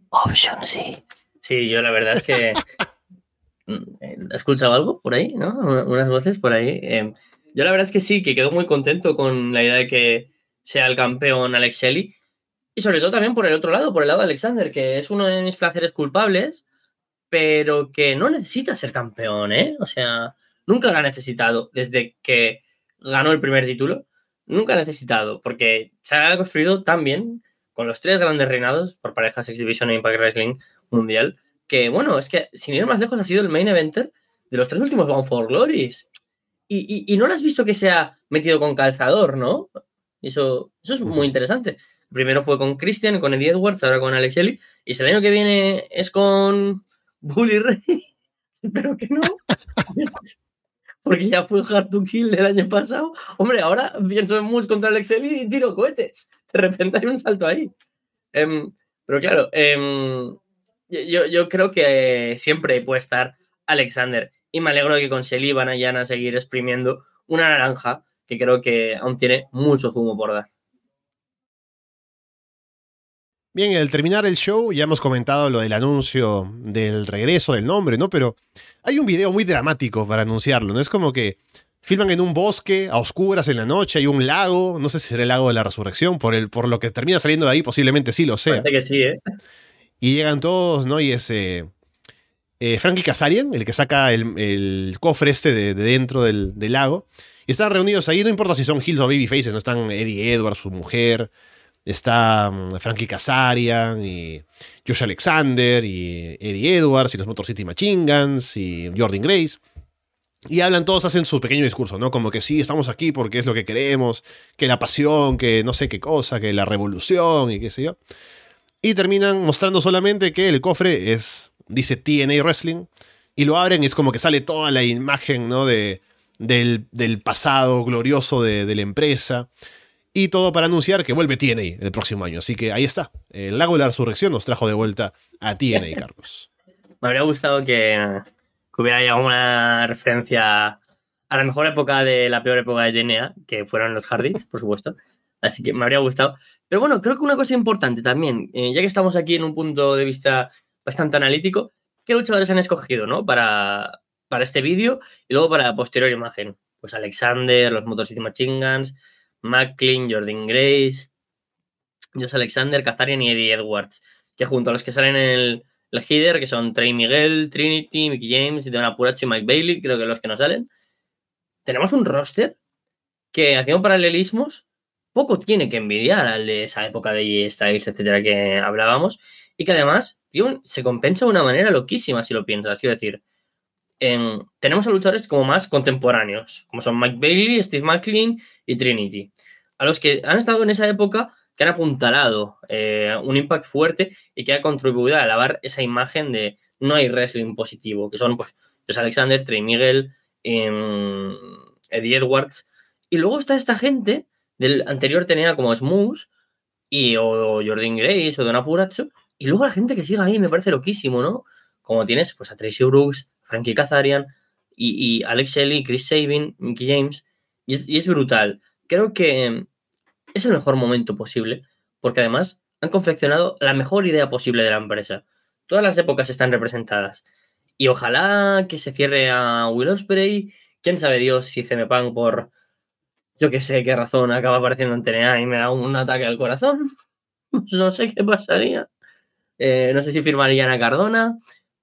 Speaker 2: Option sí. Sí, yo la verdad es que ¿He escuchado algo por ahí, ¿no? Unas voces por ahí. Em, yo la verdad es que sí, que quedo muy contento con la idea de que sea el campeón Alex Shelley. Y sobre todo también por el otro lado, por el lado de Alexander, que es uno de mis placeres culpables, pero que no necesita ser campeón, ¿eh? O sea, nunca lo ha necesitado desde que ganó el primer título. Nunca ha necesitado, porque se ha construido tan bien con los tres grandes reinados por parejas X Division e Impact Wrestling Mundial, que bueno, es que sin ir más lejos ha sido el main eventer de los tres últimos Bound for Glories. Y, no lo has visto que se ha metido con calzador, ¿no? Eso, eso es muy interesante. Primero fue con Christian, con Eddie Edwards, ahora con Alex Shelley. Y si el año que viene es con Bully Ray, pero que no. Porque ya fue Hard to Kill del año pasado. Hombre, ahora pienso en Moose contra Alex Shelley y tiro cohetes. De repente hay un salto ahí. Em, pero claro, em, yo, yo, creo que siempre puede estar Alexander. Y me alegro de que con Shelley van a, a seguir exprimiendo una naranja que creo que aún tiene mucho zumo por dar.
Speaker 1: Bien, al terminar el show ya hemos comentado lo del anuncio del regreso del nombre, ¿no? Pero hay un video muy dramático para anunciarlo, ¿no? Es como que filman en un bosque, a oscuras en la noche, hay un lago, no sé si será el lago de la resurrección, por, el, por lo que termina saliendo de ahí, posiblemente sí lo sea.
Speaker 2: Parece que sí, ¿eh?
Speaker 1: Y llegan todos, ¿no? Y ese... Eh, Frankie Kazarian, el que saca el, cofre este de, dentro del, lago. Y están reunidos ahí, no importa si son Hills o Babyfaces, no están Eddie Edwards, su mujer, Está mm, Frankie Kazarian y Josh Alexander y Eddie Edwards y los Motor City Machine Guns y Jordan Grace. Y hablan todos, hacen su pequeño discurso, ¿no? Como que sí, estamos aquí porque es lo que queremos, que la pasión, que no sé qué cosa, que la revolución y qué sé yo. Y terminan mostrando solamente que el cofre es, dice TNA Wrestling, y lo abren y es como que sale toda la imagen, ¿no? De, del, pasado glorioso de, de la empresa. Y todo para anunciar que vuelve TNA el próximo año. Así que ahí está. El lago de la resurrección nos trajo de vuelta a TNA, Carlos.
Speaker 2: Me habría gustado que, hubiera llegado una referencia a la mejor época de la peor época de TNA, que fueron los Hardys, por supuesto. Así que me habría gustado. Pero bueno, creo que una cosa importante también, eh, ya que estamos aquí en un punto de vista bastante analítico, ¿qué luchadores han escogido, no? Para, para este vídeo y luego para la posterior imagen. Pues Alexander, los Motor City Machine Guns, Macklin, Jordan Grace, Josh Alexander, Kazarian y Eddie Edwards, que junto a los que salen en el, el header, que son Trey Miguel, Trinity, Mickey James, Don Apuracho y Mike Bailey, creo que los que no salen, tenemos un roster que, haciendo paralelismos, poco tiene que envidiar al de esa época de Styles, etcétera, que hablábamos, y que además se compensa de una manera loquísima si lo piensas. Quiero decir, tenemos a luchadores como más contemporáneos, como son Mike Bailey, Steve McLean y Trinity, a los que han estado en esa época que han apuntalado eh, un impact fuerte y que ha contribuido a alabar esa imagen de, no hay wrestling positivo, que son pues los Alexander, Trey Miguel, em, Eddie Edwards. Y luego está esta gente del anterior tenía como Smooth y o Jordan Grace o Don Purazzo. Y luego la gente que sigue ahí me parece loquísimo, ¿no? Como tienes pues a Tracy Brooks, Frankie Kazarian y, Alex Shelley, Chris Sabin, Mickey James. Y es, brutal. Creo que es el mejor momento posible porque además han confeccionado la mejor idea posible de la empresa. Todas las épocas están representadas. Y ojalá que se cierre a Will Ospreay. Quién sabe Dios si CM Punk por yo que sé qué razón acaba apareciendo en TNA y me da un, ataque al corazón. no sé qué pasaría. Eh, no sé si firmarían a Cardona.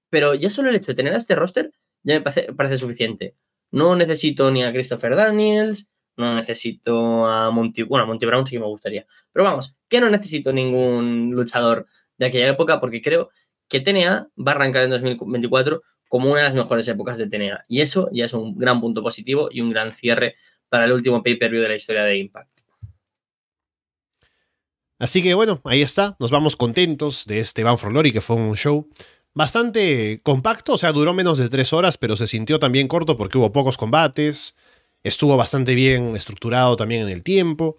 Speaker 2: Pero ya solo el hecho de tener a este roster ya me parece, suficiente. No necesito ni a Christopher Daniels, no necesito a Monty, bueno, a Monty Brown sí que me gustaría. Pero vamos, que no necesito ningún luchador de aquella época porque creo que TNA va a arrancar en 2024 como una de las mejores épocas de TNA. Y eso ya es un gran punto positivo y un gran cierre para el último pay-per-view de la historia de Impact.
Speaker 1: Así que bueno, ahí está. Nos vamos contentos de este Bound for Glory, que fue un show bastante compacto, o sea, duró menos de tres horas, pero se sintió también corto porque hubo pocos combates, estuvo bastante bien estructurado también en el tiempo.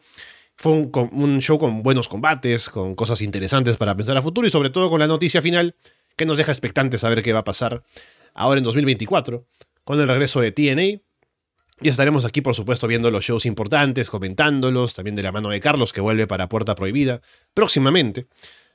Speaker 1: Fue un, show con buenos combates, con cosas interesantes para pensar a futuro y sobre todo con la noticia final que nos deja expectantes saber qué va a pasar ahora en 2024 con el regreso de TNA. Y estaremos aquí, por supuesto, viendo los shows importantes, comentándolos, también de la mano de Carlos, que vuelve para Puerta Prohibida próximamente.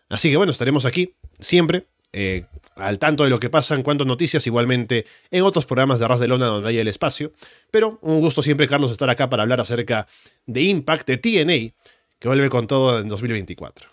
Speaker 1: Así que bueno, estaremos aquí siempre eh, al tanto de lo que pasa en cuanto a noticias, igualmente en otros programas de Arras de Lona donde hay el espacio. Pero un gusto siempre, Carlos, estar acá para hablar acerca de Impact, de TNA, que vuelve con todo en 2024.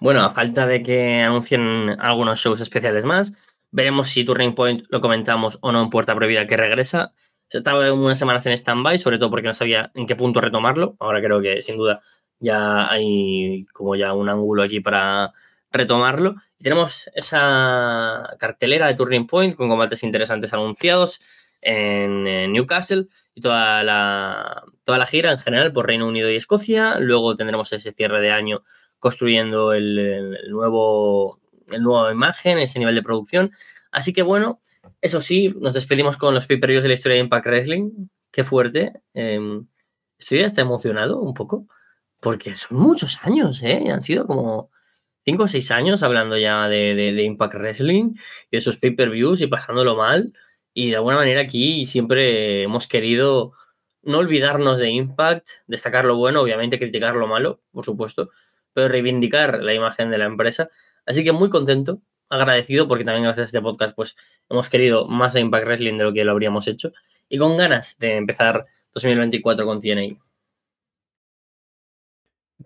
Speaker 2: Bueno, a falta de que anuncien algunos shows especiales más, veremos si Turning Point lo comentamos o no en Puerta Prohibida que regresa. Estaba unas semanas en stand-by, sobre todo porque no sabía en qué punto retomarlo. Ahora creo que sin duda ya hay como ya un ángulo aquí para retomarlo. Y tenemos esa cartelera de Turning Point con combates interesantes anunciados en, Newcastle y toda la, toda la gira en general por Reino Unido y Escocia. Luego tendremos ese cierre de año construyendo el, nuevo, el nuevo imagen, ese nivel de producción. Así que bueno, eso sí, nos despedimos con los pay-per-views de la historia de Impact Wrestling. Qué fuerte. Eh, estoy hasta emocionado un poco, porque son muchos años, ¿eh? Han sido como cinco o seis años hablando ya de, Impact Wrestling y de sus pay-per-views y pasándolo mal. Y de alguna manera aquí siempre hemos querido no olvidarnos de Impact, destacar lo bueno, obviamente criticar lo malo, por supuesto, pero reivindicar la imagen de la empresa. Así que muy contento, agradecido, porque también gracias a este podcast pues hemos querido más a Impact Wrestling de lo que lo habríamos hecho y con ganas de empezar 2024 con TNA.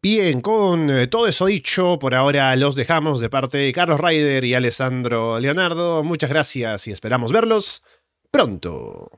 Speaker 1: Bien, con eh, todo eso dicho, por ahora los dejamos de parte de Carlos Ryder y Alessandro Leonardo. Muchas gracias y esperamos verlos pronto.